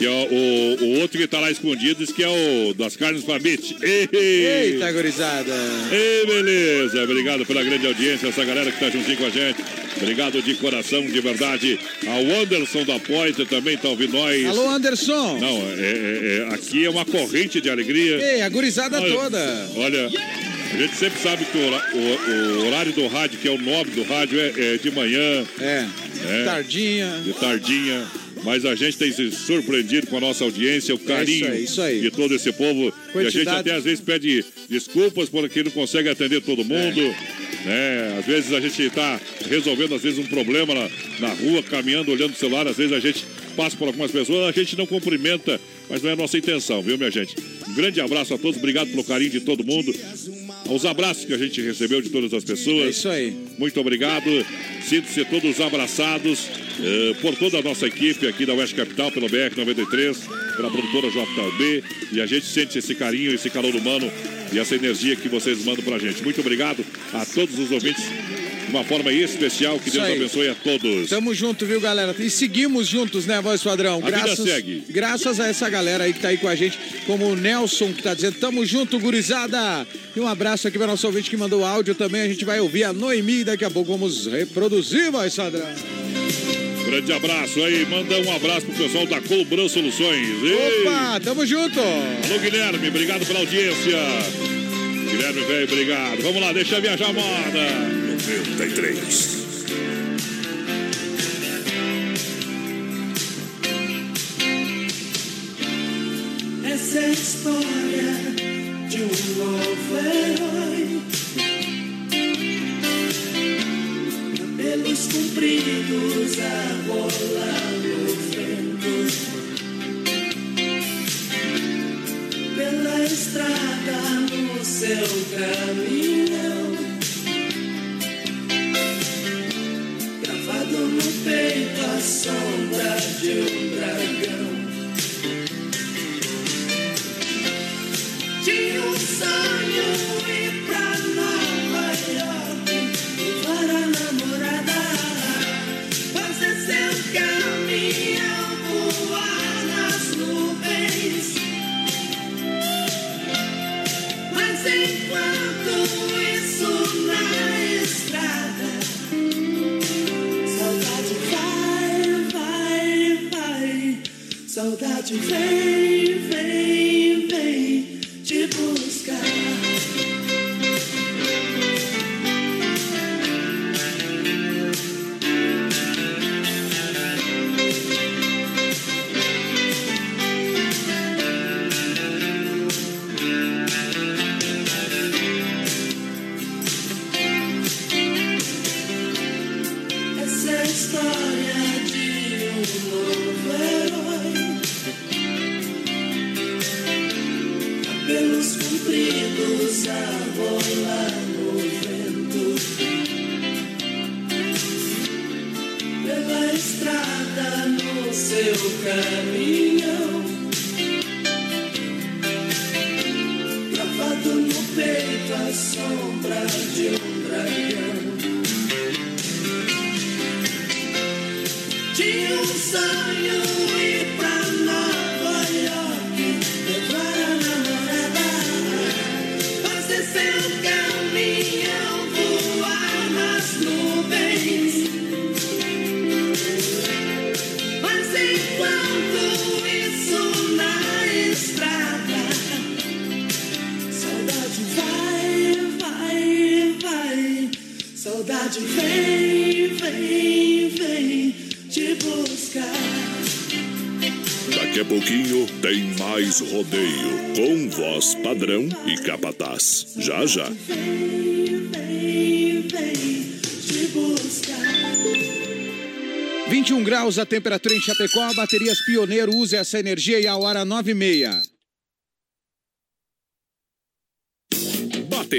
Que é o, o, o outro que tá lá escondido, diz que é o das carnes Fabit. Ei! Eita, gurizada. Ei, beleza. Obrigado pela grande audiência, essa galera que tá juntinho com a gente. Obrigado de coração, de verdade. Ao Anderson da Poiter também tá ouvindo nós. Alô, Anderson. Não, é, é- é- aqui é uma corrente de alegria. Ei, a gurizada Olha, toda. Olha, a gente sempre sabe que o, horário do rádio, que é o nobre do rádio, é, é de manhã. É. É. Tardinha. De tardinha. Mas a gente tem se surpreendido com a nossa audiência, o carinho É isso aí, isso aí. de todo esse povo. E a gente Quantidade- até às vezes pede desculpas porque não consegue atender todo mundo. É. né? Às vezes a gente está resolvendo às vezes um problema na, na rua, caminhando, olhando o celular. Às vezes a gente passa por algumas pessoas, a gente não cumprimenta, mas não é a nossa intenção, viu, minha gente? Um grande abraço a todos, obrigado pelo carinho de todo mundo. Os abraços que a gente recebeu de todas as pessoas. É isso aí. Muito obrigado. Sinto-se todos abraçados eh, por toda a nossa equipe aqui da Oeste Capital, pelo BR-93, pela produtora JB. E a gente sente esse carinho, esse calor humano e essa energia que vocês mandam pra gente. Muito obrigado a todos os ouvintes de uma forma especial. Que Deus abençoe a todos. Tamo junto, viu, galera? E seguimos juntos, né, voz padrão? A vida segue. graças a essa galera aí que tá aí com a gente, como o Nelson que tá dizendo, tamo junto, gurizada. E um abraço aqui para nosso ouvinte que mandou áudio também. A gente vai ouvir a Noemi daqui a pouco vamos reproduzir, voz padrão. Grande abraço aí. Manda um abraço pro pessoal da Colbran Soluções. Ei! Opa, tamo junto. Alô, Guilherme, obrigado pela audiência. Guilherme, velho, obrigado. Vamos lá, deixa viajar a moda. 93. Essa é a história de um novo herói. Compridos a rolar no vento. Pela estrada no seu caminhão. Gravado no peito a sombra de um dragão. Tinha um sonho Saudade vem, Já já. Vem, vem, vem te buscar. 21 graus a temperatura em Chapecó, baterias Pioneiro, use essa energia e a hora 9 e meia.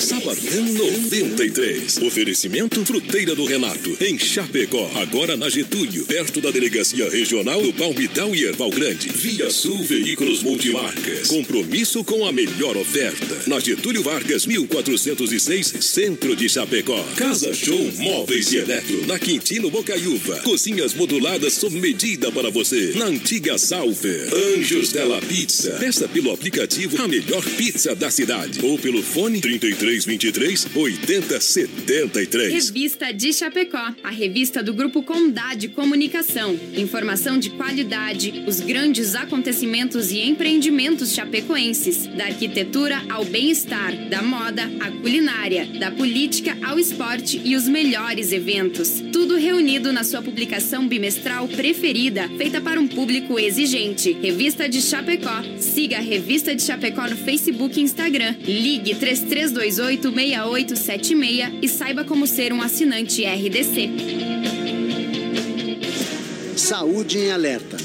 Sabadão 93. Oferecimento Fruteira do Renato, em Chapecó. Agora na Getúlio, perto da Delegacia Regional do Palmital e Erval Grande. Via Sul Veículos Multimarcas. Compromisso com a melhor oferta. Na Getúlio Vargas, 1406, Centro de Chapecó. Casa Show Móveis e Eletro, na Quintino Bocaiúva. Cozinhas moduladas sob medida para você. Na antiga Salver. Anjos Della Pizza. Peça pelo aplicativo a melhor pizza da cidade. Ou pelo fone 33 23 80 73. Revista de Chapecó, a revista do Grupo Condade Comunicação. Informação de qualidade, os grandes acontecimentos e empreendimentos chapecoenses, da arquitetura ao bem-estar, da moda à culinária, da política ao esporte e os melhores eventos. Tudo reunido na sua publicação bimestral preferida, feita para um público exigente. Revista de Chapecó. Siga a Revista de Chapecó no Facebook e Instagram. Ligue 3328 6876 e saiba como ser um assinante RDC. Saúde em alerta.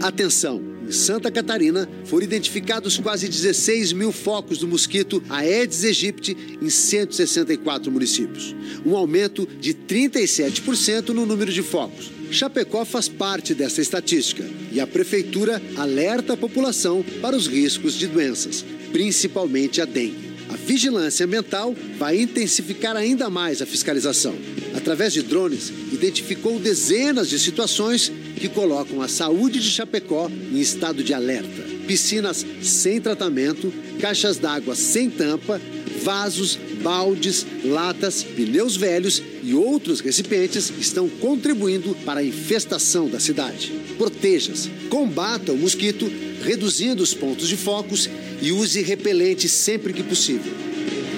Atenção! Em Santa Catarina foram identificados quase 16 mil focos do mosquito Aedes aegypti em 164 municípios, um aumento de 37% no número de focos. Chapecó faz parte dessa estatística e a prefeitura alerta a população para os riscos de doenças, principalmente a dengue. A vigilância ambiental vai intensificar ainda mais a fiscalização. Através de drones, identificou dezenas de situações que colocam a saúde de Chapecó em estado de alerta. Piscinas sem tratamento, caixas d'água sem tampa, vasos, baldes, latas, pneus velhos e outros recipientes estão contribuindo para a infestação da cidade. Proteja-se, combata o mosquito, reduzindo os pontos de focos e use repelente sempre que possível.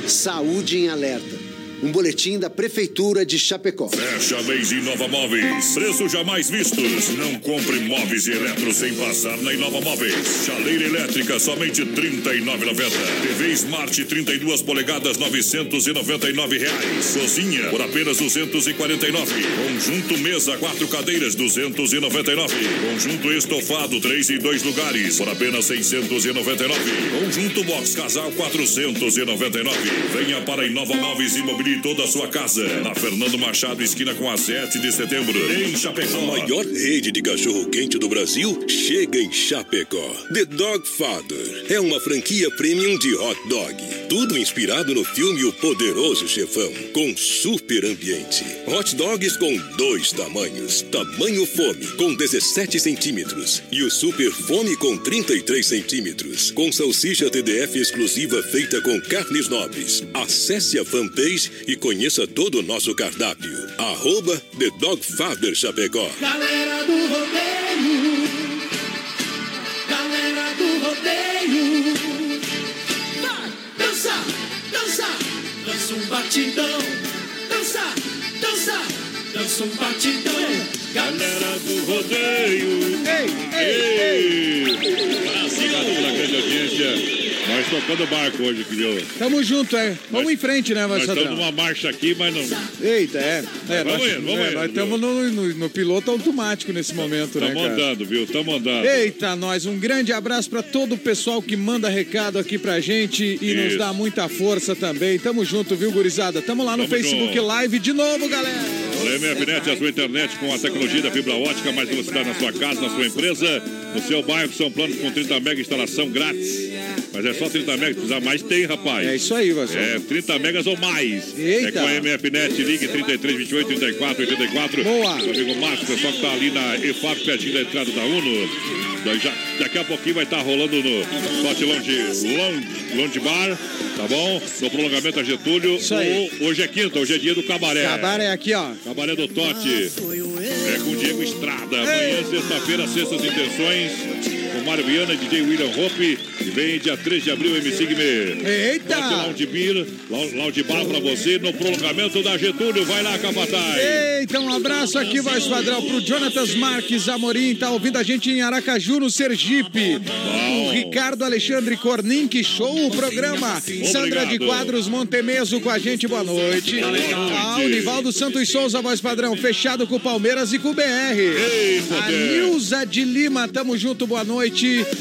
Saúde em alerta. Um boletim da Prefeitura de Chapecó. Fecha mês Inova Móveis. Preços jamais vistos. Não compre móveis e eletro sem passar na Inova Móveis. Chaleira elétrica somente R$ 39,90. TV Smart 32 polegadas 999 reais. Cozinha por apenas 249. Conjunto mesa quatro cadeiras 299. Conjunto estofado 3 e 2 lugares por apenas 699. Conjunto box casal 499. Venha para Inova Móveis Imobiliária toda a sua casa. Na Fernando Machado, esquina com a 7 de setembro, em Chapecó. A maior rede de cachorro-quente do Brasil chega em Chapecó. The Dog Father é uma franquia premium de hot dog. Tudo inspirado no filme O Poderoso Chefão, com super ambiente. Hot dogs com dois tamanhos. Tamanho fome, com 17 centímetros. E o super fome com 33 centímetros. Com salsicha TDF exclusiva feita com carnes nobres. Acesse a fanpage e conheça todo o nosso cardápio. Arroba The Dog Father Chapecó. Galera do rodeio, galera do rodeio, vai dança, dança, dança um batidão, dança, dança, dança um batidão. Galera do rodeio, ei, ei, Brasil, pela grande audiência. Nós tocando barco hoje, filho. Tamo junto, é. Vamos em frente, né, Nós Marcelo? estamos numa marcha aqui, mas não. Eita, é. é Vamos nós, indo, vamos é, indo, Nós estamos no, no- no piloto automático nesse momento, né, Estamos cara? andando, viu? Estamos andando. Eita, nós, um grande abraço para todo o pessoal que manda recado aqui pra gente e nos Isso. dá muita força também. Tamo junto, viu, gurizada? Tamo lá no Tamo Facebook junto. Live de novo, galera. MFNet, a sua internet com a tecnologia da fibra ótica, mais velocidade na sua casa, na sua empresa, no seu bairro. São planos com 30 mega instalação grátis. Mas é só 30 megas, precisar mais tem, rapaz. É isso aí, Vasco. É 30 megas ou mais. Eita. É com a MFNet, ligue 33, 28, 34, 84. Boa. Meu amigo Márcio, pessoal que tá ali na EFAP, pertinho da entrada da UNO. Já, daqui a pouquinho vai estar rolando no Hot Lounge, Lounge, Lounge Bar, tá bom? No prolongamento a Getúlio. Isso aí. O- Hoje é quinta, hoje é dia do cabaré. Cabaré aqui, ó. Cabaré do Tote. É com o Diego Estrada. Amanhã, sexta-feira, sextas intenções. Mário Viana, DJ William Hope. E vem dia 3 de abril, MC Guimê. Eita! Tote Lounge Beer, Lounge Bar pra você no prolongamento da Getúlio. Vai lá, Capataz. Eita, um abraço aqui, voz padrão, pro Jonatas Marques Amorim, tá ouvindo a gente em Aracaju, no Sergipe. O Ricardo Alexandre Cornin, que show o programa. Sandra de Quadros Montemeso com a gente, boa noite. Ah, o Nivaldo Santos Souza, voz padrão, fechado com o Palmeiras e com o BR. a poder. Nilza de Lima, tamo junto, boa noite.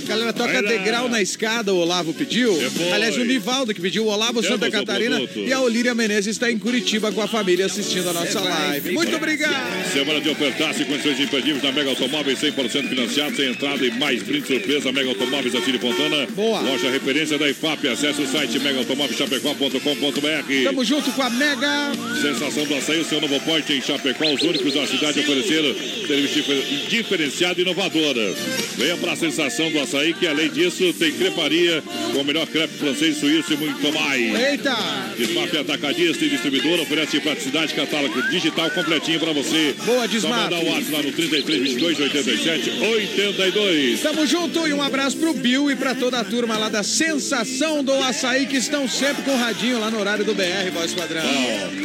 Galera, toca degrau na escada, o Olavo pediu. foi. Aliás, o Nivaldo que pediu, o Olavo Temos Santa Catarina. E a Olíria Menezes está em Curitiba com a família assistindo a nossa live. Muito obrigado. Semana de ofertas e condições imperdíveis na Mega Automóveis, 100% financiado, sem entrada e mais brinde surpresa. Mega Automóveis da Tire Fontana. Boa. Loja referência da IFAP. Acesse o site megaautomóveischapecó.com.br. Tamo junto com a Mega. Sensação do açaí, o seu novo porte em Chapecó, os únicos da cidade a oferecer serviço difer- diferenciado e inovadora. Venha para a do açaí, que além disso tem creparia com o melhor crepe francês, suíço e muito mais. Eita! Desmaf Atacadista e Distribuidora oferece praticidade, catálogo digital completinho para você. Boa, Só Desmaf. mandar o WhatsApp lá no 33 22 87 82. Tamo junto e um abraço pro Bill e pra toda a turma lá da Sensação do Açaí que estão sempre com o radinho lá no horário do BR, voz padrão.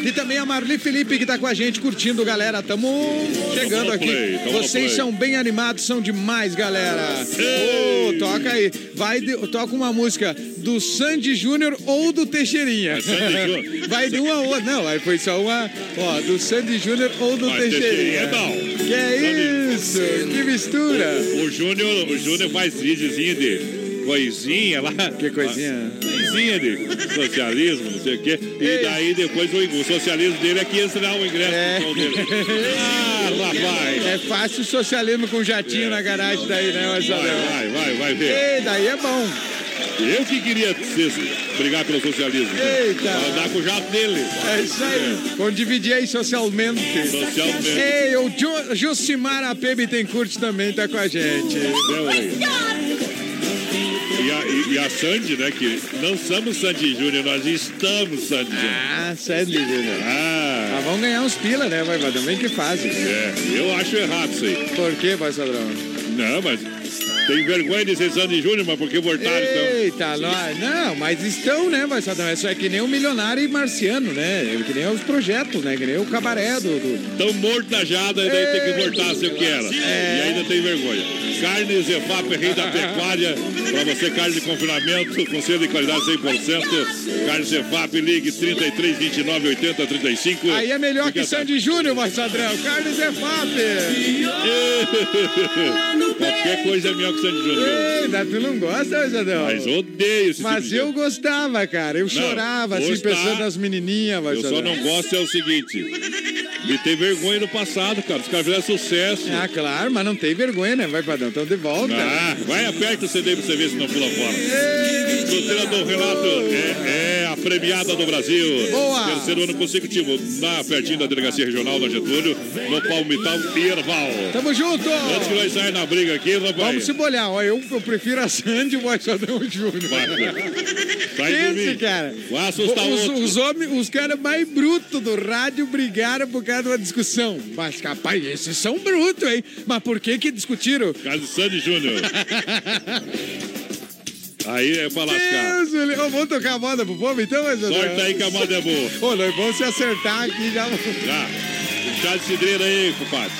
E também a Marli Felipe que tá com a gente curtindo, galera. Tamo chegando aqui. Vocês são bem animados, são demais, galera. Ô, toca aí. Vai, de- toca uma música do Sandy Júnior ou do Teixeirinha. É. Vai de uma a outra. Não, aí foi só uma. Ó, do Sandy Júnior ou do Mas Teixeirinha. É bom. Que é isso? Que mistura. O Júnior, o Júnior faz videozinho de coisinha lá. Que coisinha? Coisinha de socialismo, não sei o quê. E daí depois o, o socialismo dele é que entra o ingresso É. show dele. Ah, rapaz. É fácil o socialismo com jatinho na garagem daí, né, Marcelo? Vai, vai, vai ver. Ei, daí é bom. Eu que queria ser, brigar pelo socialismo. Eita. Pra andar com o jato dele. É isso aí. Vamos dividir aí socialmente. Socialmente. Ei, o Jo- Jucimar AP Bittencourt também tá com a gente. A, e, e a Sandy, né? Que não somos Sandy Júnior, nós estamos Sandy Júnior. Ah, Sandy Júnior. Ah. Mas vamos ganhar uns pila, né, vai Também que fazem. É, eu acho errado isso aí. Por que, vai Sadrão? Não, mas tem vergonha de ser Sandy Júnior, mas por que voltaram então? Eita, nós. Não, mas estão, né, vai Sadrão? Isso é que nem o milionário e marciano, né? É Que nem os projetos, né? Que nem o cabaré do. do... Tão mortajada e daí tem que voltar a ser o que era. É. E ainda tem vergonha. Carne Zefap, rei da pecuária. Pra você, carne de confinamento, com selo de qualidade 100%. Carne Zefap, ligue 33 29 80 35. Aí é melhor Fica que Sandy Júnior, vai Sadrão. Carnes é FAP. Qualquer coisa é melhor que Sandy Júnior. Eita, tu não gosta, Sadrão? Mas odeio esse Mas tipo eu gostava, cara. Eu Não, chorava, assim, gostar- pensando nas menininhas, Eu só não gosto é o seguinte. De ter vergonha no passado, cara. Os caras fizeram sucesso. Ah, claro, mas não tem vergonha, né? Vai, Padrão, então de volta. Ah, vai, aperta o CD pra você ver se não pula fora. Chuteira do Renato é, é a premiada do Brasil. Boa. Terceiro ano consecutivo, na, pertinho da Delegacia Regional da Getúlio, no Palmital e Erval. Tamo junto! Antes que nós saímos na briga aqui, rapaz. Vamos se molhar. Ó, eu, eu prefiro a Sandy e o Boiçadão Júnior. Sai de Pense, mim. cara. Vai assustar os, outro. os homens, os caras mais brutos do rádio brigaram por causa uma discussão. Mas, capaz, esses são brutos, hein? Mas por que que discutiram? De Sandy Júnior. Aí é pra lascar. Deus, ele... Ô, vamos tocar a moda pro povo, então? Mas, Sorte aí que a moda é boa. Ô, nós vamos se acertar aqui já. Já. Chá de cidreira aí, compadre.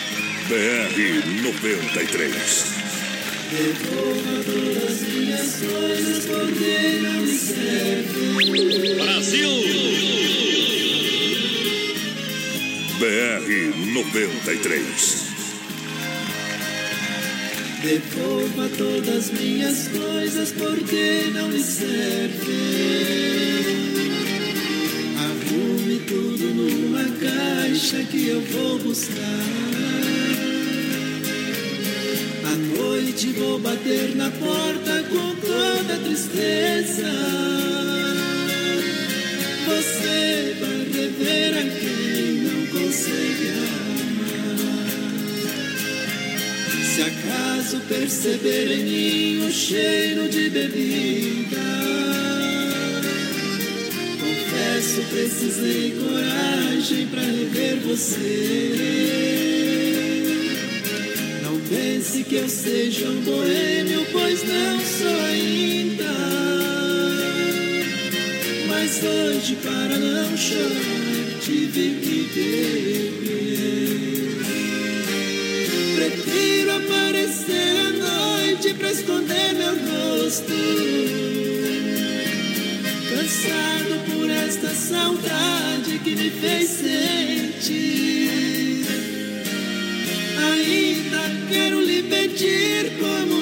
BR 93. Devolva BR 93. Devolva todas minhas coisas porque não lhe servem. Arrume tudo numa caixa que eu vou buscar. À noite vou bater na porta com toda tristeza. Você vai rever a quem Se acaso perceber em mim o cheiro de bebida, confesso precisei coragem para rever você. Não pense que eu seja um boêmio, pois não sou ainda. Mas hoje, para não chorar, tive que beber. Prefiro aparecer à noite pra esconder meu rosto. Cansado por esta saudade que me fez sentir. Ainda quero lhe pedir com muita esperança.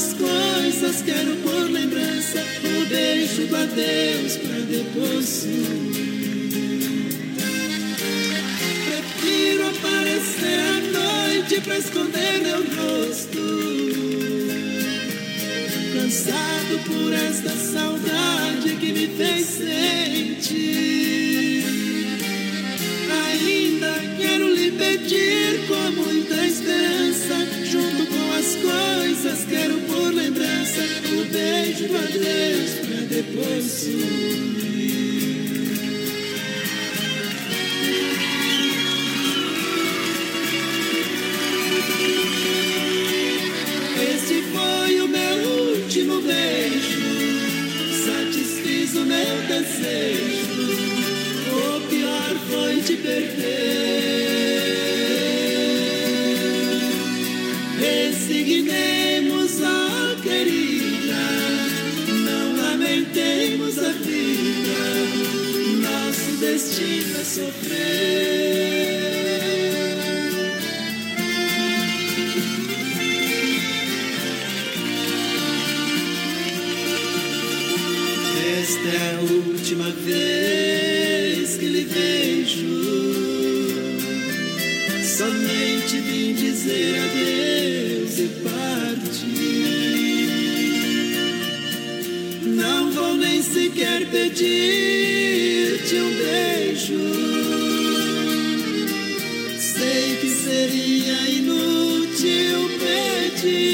As coisas, quero por lembrança. O beijo do adeus pra depois sumir. Prefiro aparecer à noite pra esconder meu rosto. Cansado por esta saudade que me fez sentir. Ainda quero lhe pedir com muita do adeus pra depois sumir. Última vez que lhe vejo. Somente vim dizer adeus e partir. Não vou nem sequer pedir-te um beijo. Sei que seria inútil pedir.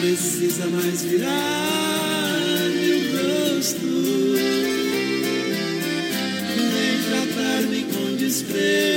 precisa mais virar-me com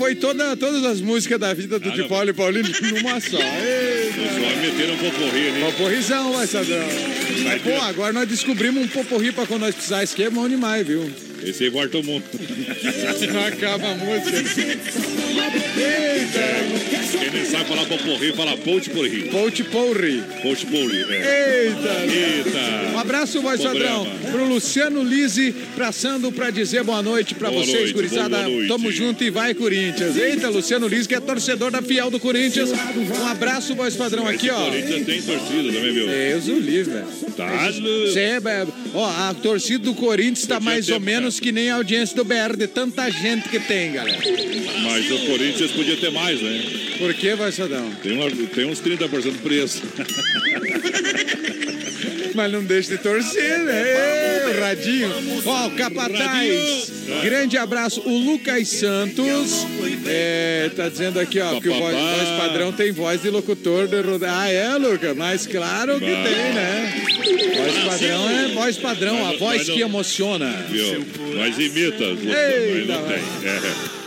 foi toda, todas as músicas da vida do de Paulo e Paulino numa só. Ei, Só meteram um poporri ali. Poporrizão, vai, Sadrão. Mas, pô, agora nós descobrimos um poporri pra quando nós precisar. Aqui é bom demais, viu? Esse aí volta o mundo. Não acaba a música. Nem sabe falar poporri, fala pout porri. Pout porri. Pout porri, é. Eita! Eita! Um abraço, voz padrão, pro Luciano Lise, passando pra dizer boa noite pra Boa vocês, noite, gurizada. Tamo junto e vai, Corinthians. Eita, Luciano Lise, que é torcedor da Fiel do Corinthians. Um abraço, voz padrão, aqui, ó. Corinthians tem torcida também, viu? Deus o livre, velho. Tá Cê velho. Ó, a torcida do Corinthians tá mais ou menos que nem a audiência do BR, de tanta gente que tem, galera. Mas o Corinthians podia ter mais, né? Por que, vai, Sadão? Tem, uma- tem uns 30% preço. Mas não deixa de torcer, né? O Radinho. Ó, o Capataz. Grande abraço. O Lucas Santos é, tá dizendo aqui, ó, que o voz, voz padrão tem voz de locutor de. Ah, é, Lucas? Mas claro que tem, né? Voz padrão é voz padrão, a voz que emociona. Viu? Mas imita, mas não tem. É.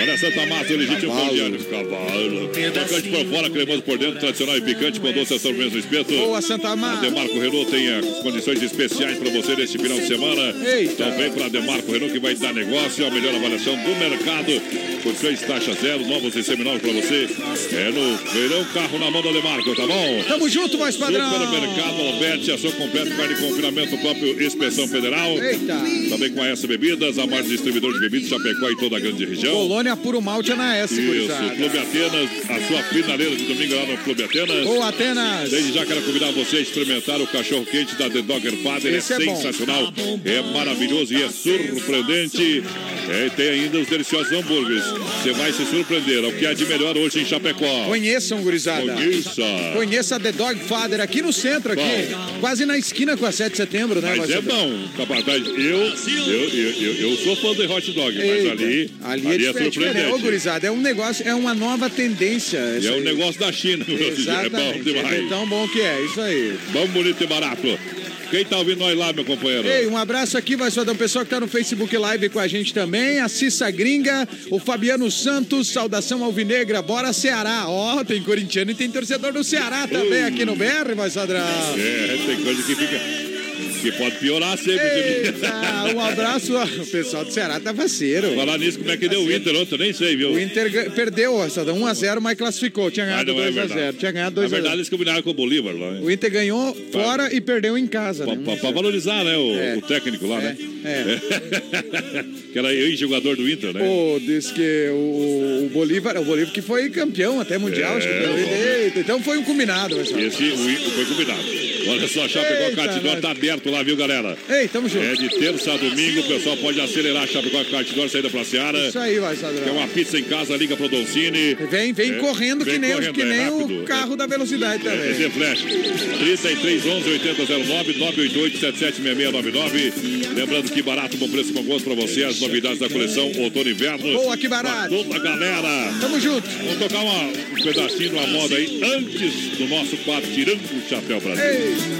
Olha Santa Massa, o legítimo pão de alho. Cavalo. Tocante por fora, cremoso por dentro, tradicional e picante, com doce ação mesmo espeto. Boa, Santa Massa. A Demarco Renault tem as condições especiais para você neste final de semana. Eita. Então vem para a Demarco Renault que vai dar negócio, a melhor avaliação do mercado. Condições taxa zero, novos e seminovos para você. É no Feirão Carro na mão da Demarco, tá bom? Tamo junto, voz padrão. Supermercado Alberti, ação completa, carne de confinamento próprio Inspeção Federal. Eita. Também com a S Bebidas, a mais distribuidor de bebidas, Chapecó e toda a grande região. Colônia Puro Malte é na S, Isso, gurizada. Clube Atenas, a sua finaleira de domingo lá no Clube Atenas. Boa, Atenas. Desde já quero convidar você a experimentar o cachorro quente da The Dogger Father. Esse é, é bom. sensacional, é maravilhoso e é surpreendente. É, e tem ainda os deliciosos hambúrgueres. Você vai se surpreender. É o que há de melhor hoje em Chapecó. Conheçam, gurizada. Conheça. Conheça a The Dog Father aqui no centro, aqui. Quase na esquina com a 7 de setembro, né? Mas é bom, capataz. Eu, eu, eu, eu, sou fã de hot dog, mas Eita. ali, Ali, ali, é, é, surpreendente. Ô, gurizada, é um negócio, é uma nova tendência. E é um negócio da China, meu filho. é bom Exatamente. demais. É tão bom que é, isso aí. Bom, bonito e barato. Quem tá ouvindo nós lá, meu companheiro? Ei, um abraço aqui, vai só dar um pessoal que tá no Facebook Live com a gente também. A Cissa Gringa, o Fabiano Santos, saudação alvinegra, bora Ceará. Ó, tem corintiano e tem torcedor do Ceará também aqui no BR, vai Sadrão. É, tem coisa que fica. Que pode piorar sempre. Eita, um abraço. ó, O pessoal do Ceará tá faceiro. Falar nisso, como é que deu o Inter ontem? Eu nem sei, viu? O Inter perdeu, Sadrão, 1x0, mas classificou. Tinha ganhado não é 2x0. verdade. Tinha ganhado Na 2x0. verdade, eles combinaram com o Bolívar lá. né? O Inter ganhou fora e perdeu em casa. Pra, né? pra- pra valorizar, né, o, É. o técnico lá, né? É. que era ex-jogador do Inter, né? Pô, diz que o, o Bolívar, o Bolívar que foi campeão até mundial, É, acho que Eita, então foi um combinado, pessoal. Esse foi combinado. Olha só, Chapecó Eita, Cartidor nós. tá aberto lá, viu, galera? Ei, tamo junto. É de terça a domingo, o pessoal pode acelerar Chapecó Cartidor, saída pra Seara. Isso aí, vai, Sadrão. Quer uma pizza em casa, liga pro Doncini. Vem, vem É, correndo que vem nem, os- correndo, que é nem rápido. o carro da velocidade É, também. EZ Flash. 3311 8009 988 776699. Lembrando que barato, bom preço, bom gosto pra você. As novidades da coleção outono e inverno. Boa, que barato. Pra Toda a galera. Tamo junto. Vamos tocar uma, um pedacinho de uma moda aí antes do nosso quadro Tirando o Chapéu Brasil. Ei.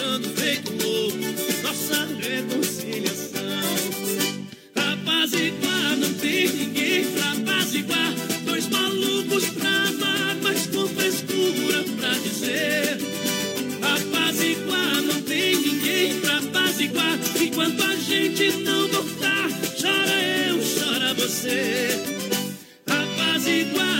procurando feito louco nossa reconciliação. Apaziguar, não tem ninguém pra apaziguar. Dois malucos pra amar, mas com frescura pra dizer. Apaziguar, não tem ninguém pra apaziguar. Enquanto a gente não voltar, chora eu, chora você. Apaziguar, não tem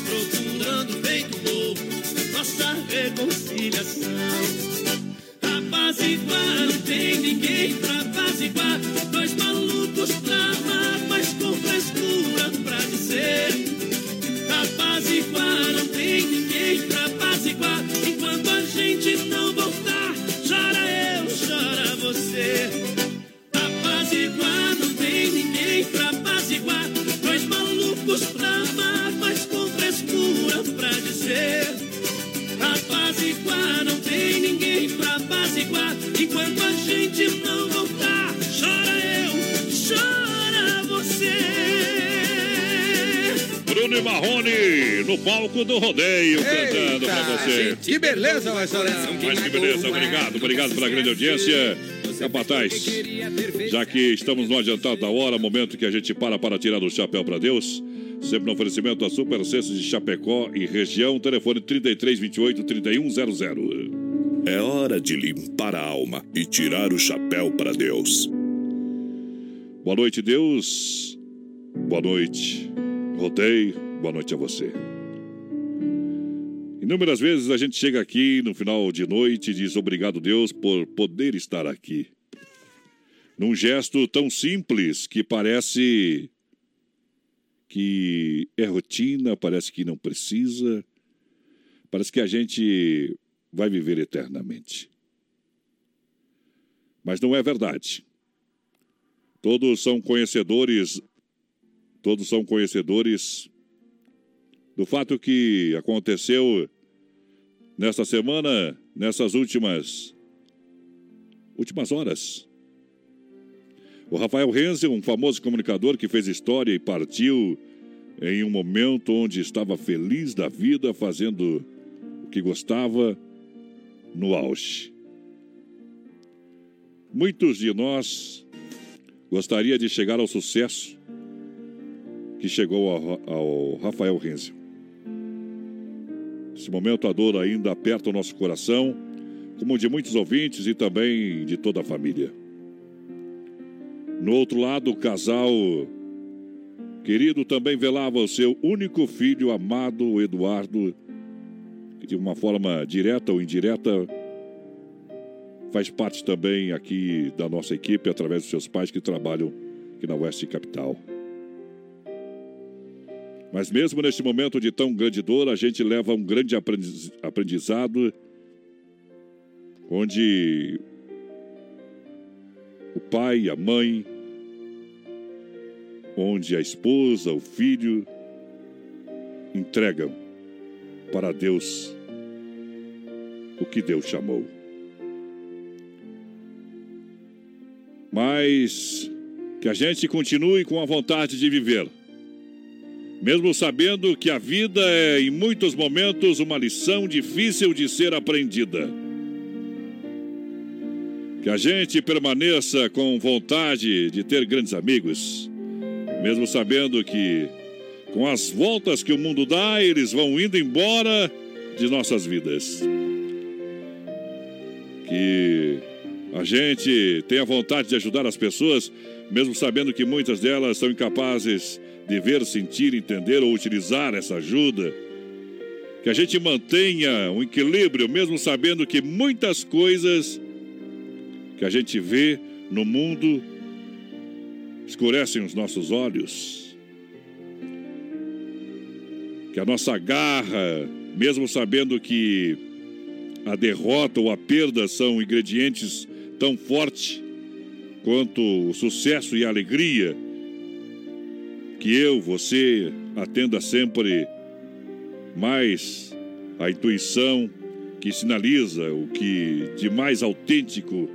procurando feito louco nossa reconciliação. Apaziguar, não tem ninguém pra apaziguar. Dois malucos pra amar, mas com frescura pra dizer. Apaziguar, não tem Marrone no palco do rodeio cantando pra você. Que beleza, Marcelo. Mas que beleza, obrigado, obrigado pela grande audiência. Capataz, já que estamos no adiantado da hora, momento que a gente para para tirar o chapéu para Deus, sempre no oferecimento da Super Cestos de Chapecó e região, telefone 3328 3100. É hora de limpar a alma e tirar o chapéu para Deus. Boa noite, Deus. Boa noite, rodeio. Boa noite a você. Inúmeras vezes a gente chega aqui no final de noite e diz obrigado, Deus, por poder estar aqui. Num gesto tão simples que parece que é rotina, parece que não precisa, parece que a gente vai viver eternamente. Mas não é verdade. Todos são conhecedores, todos são conhecedores do fato que aconteceu nesta semana, nessas últimas últimas horas. O Rafael Renze, um famoso comunicador que fez história e partiu em um momento onde estava feliz da vida, fazendo o que gostava no auge. Muitos de nós gostaria de chegar ao sucesso que chegou ao, Rafael Renze. Nesse momento a dor ainda aperta o nosso coração, como de muitos ouvintes e também de toda a família. No outro lado, o casal querido também velava o seu único filho amado, Eduardo, que de uma forma direta ou indireta faz parte também aqui da nossa equipe através dos seus pais que trabalham aqui na Oeste Capital. Mas mesmo neste momento de tão grande dor, a gente leva um grande aprendiz- aprendizado, onde o pai, a mãe, onde a esposa, o filho entregam para Deus o que Deus chamou. Mas que a gente continue com a vontade de viver mesmo sabendo que a vida é, em muitos momentos, uma lição difícil de ser aprendida. Que a gente permaneça com vontade de ter grandes amigos, mesmo sabendo que, com as voltas que o mundo dá, eles vão indo embora de nossas vidas. Que a gente tenha vontade de ajudar as pessoas, mesmo sabendo que muitas delas são incapazes de ver, sentir, entender ou utilizar essa ajuda. Que a gente mantenha um equilíbrio, mesmo sabendo que muitas coisas que a gente vê no mundo escurecem os nossos olhos. Que a nossa garra, mesmo sabendo que a derrota ou a perda são ingredientes tão fortes quanto o sucesso e a alegria, que eu, você, atenda sempre mais a intuição que sinaliza o que de mais autêntico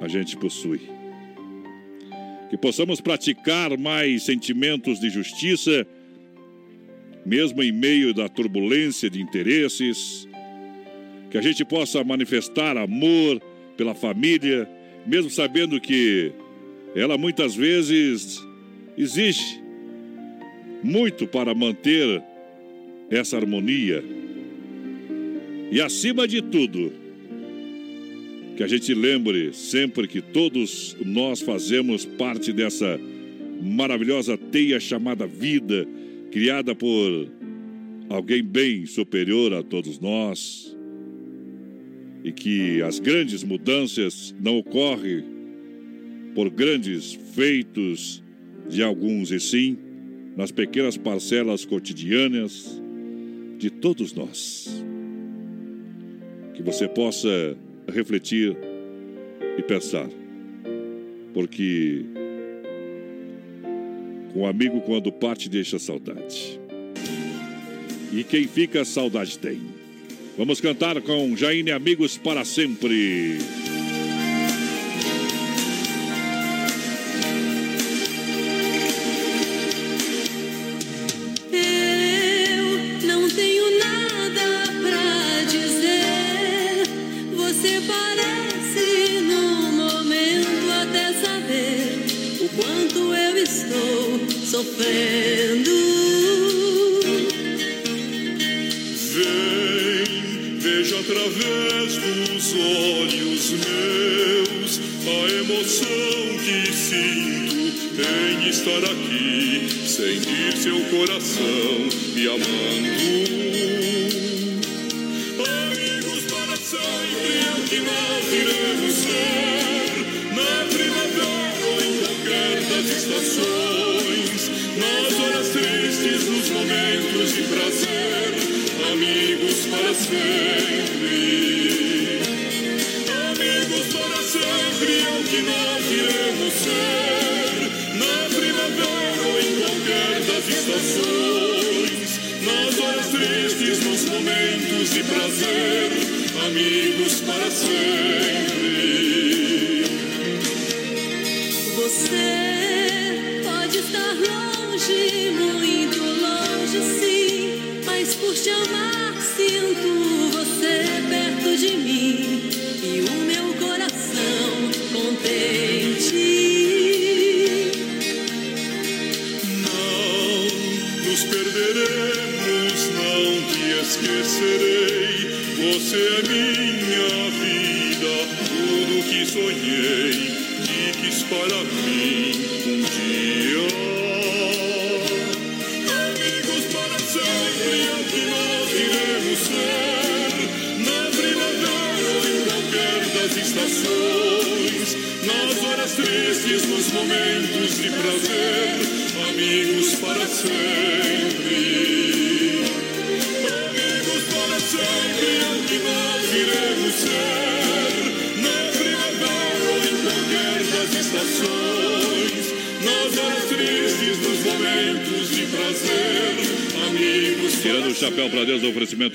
a gente possui. Que possamos praticar mais sentimentos de justiça, mesmo em meio da turbulência de interesses. Que a gente possa manifestar amor pela família, mesmo sabendo que ela muitas vezes exige muito para manter essa harmonia. E acima de tudo, que a gente lembre sempre que todos nós fazemos parte dessa maravilhosa teia chamada vida, criada por alguém bem superior a todos nós. E que as grandes mudanças não ocorrem por grandes feitos de alguns, e sim nas pequenas parcelas cotidianas de todos nós. Que você possa refletir e pensar, porque um amigo quando parte deixa saudade. E quem fica, saudade tem. Vamos cantar com Jaine Amigos para sempre.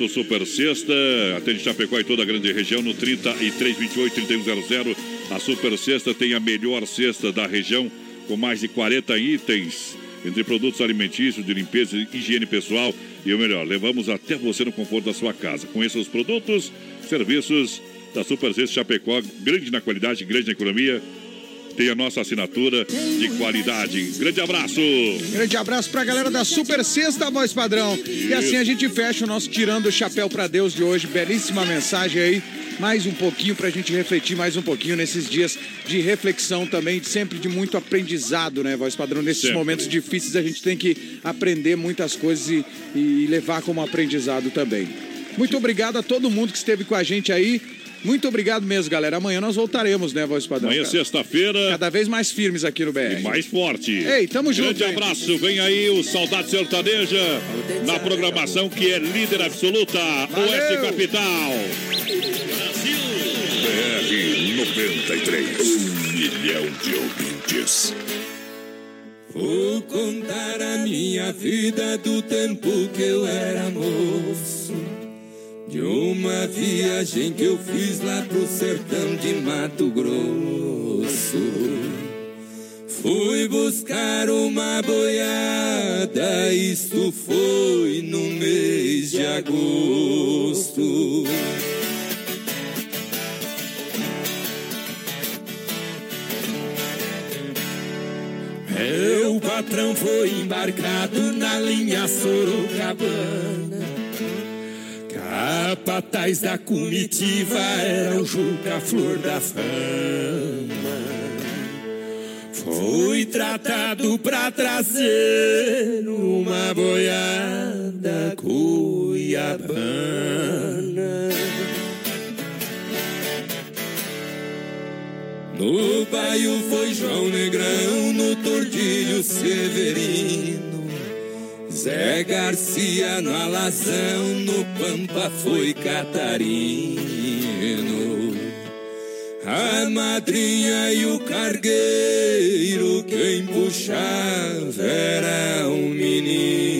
Oferecimento Super Sexta. Atende Chapecó e toda a grande região no 3328-3100. A Super Sexta tem a melhor cesta da região, com mais de 40 itens, entre produtos alimentícios, de limpeza e higiene pessoal. E o melhor, levamos até você no conforto da sua casa. Conheça os produtos, serviços da Super Sexta Chapecó, grande na qualidade, grande na economia. Tem a nossa assinatura de qualidade. Grande abraço. Grande abraço pra galera da Super Sexta Voz Padrão. E assim a gente fecha o nosso Tirando o Chapéu pra Deus de hoje. Belíssima mensagem aí. Mais um pouquinho pra gente refletir mais um pouquinho nesses dias de reflexão também, sempre de muito aprendizado, né, Voz Padrão? Nesses Sempre. momentos difíceis a gente tem que aprender muitas coisas e, e levar como aprendizado também. Muito obrigado a todo mundo que esteve com a gente aí. Muito obrigado mesmo, galera. Amanhã nós voltaremos, né, Voz Padrão? Amanhã, sexta-feira. Cada vez mais firmes aqui no BR. E mais forte. Ei, tamo junto, Grande hein? abraço. Vem aí o Saudade Sertaneja na programação que é líder absoluta. Oeste Capital. BR 93. Um milhão de ouvintes. Vou contar a minha vida do tempo que eu era moço. De uma viagem que eu fiz lá pro sertão de Mato Grosso. Fui buscar uma boiada, isto foi no mês de agosto. Meu patrão foi embarcado na linha Sorocabana. Capataz da comitiva era o Juca Flor da Fama. Foi tratado pra trazer uma boiada cuiabana. No baio foi João Negrão, no Tordilho Severino. Zé Garcia no Alazão, no Pampa foi Catarino. A madrinha e o cargueiro, quem puxava era um menino.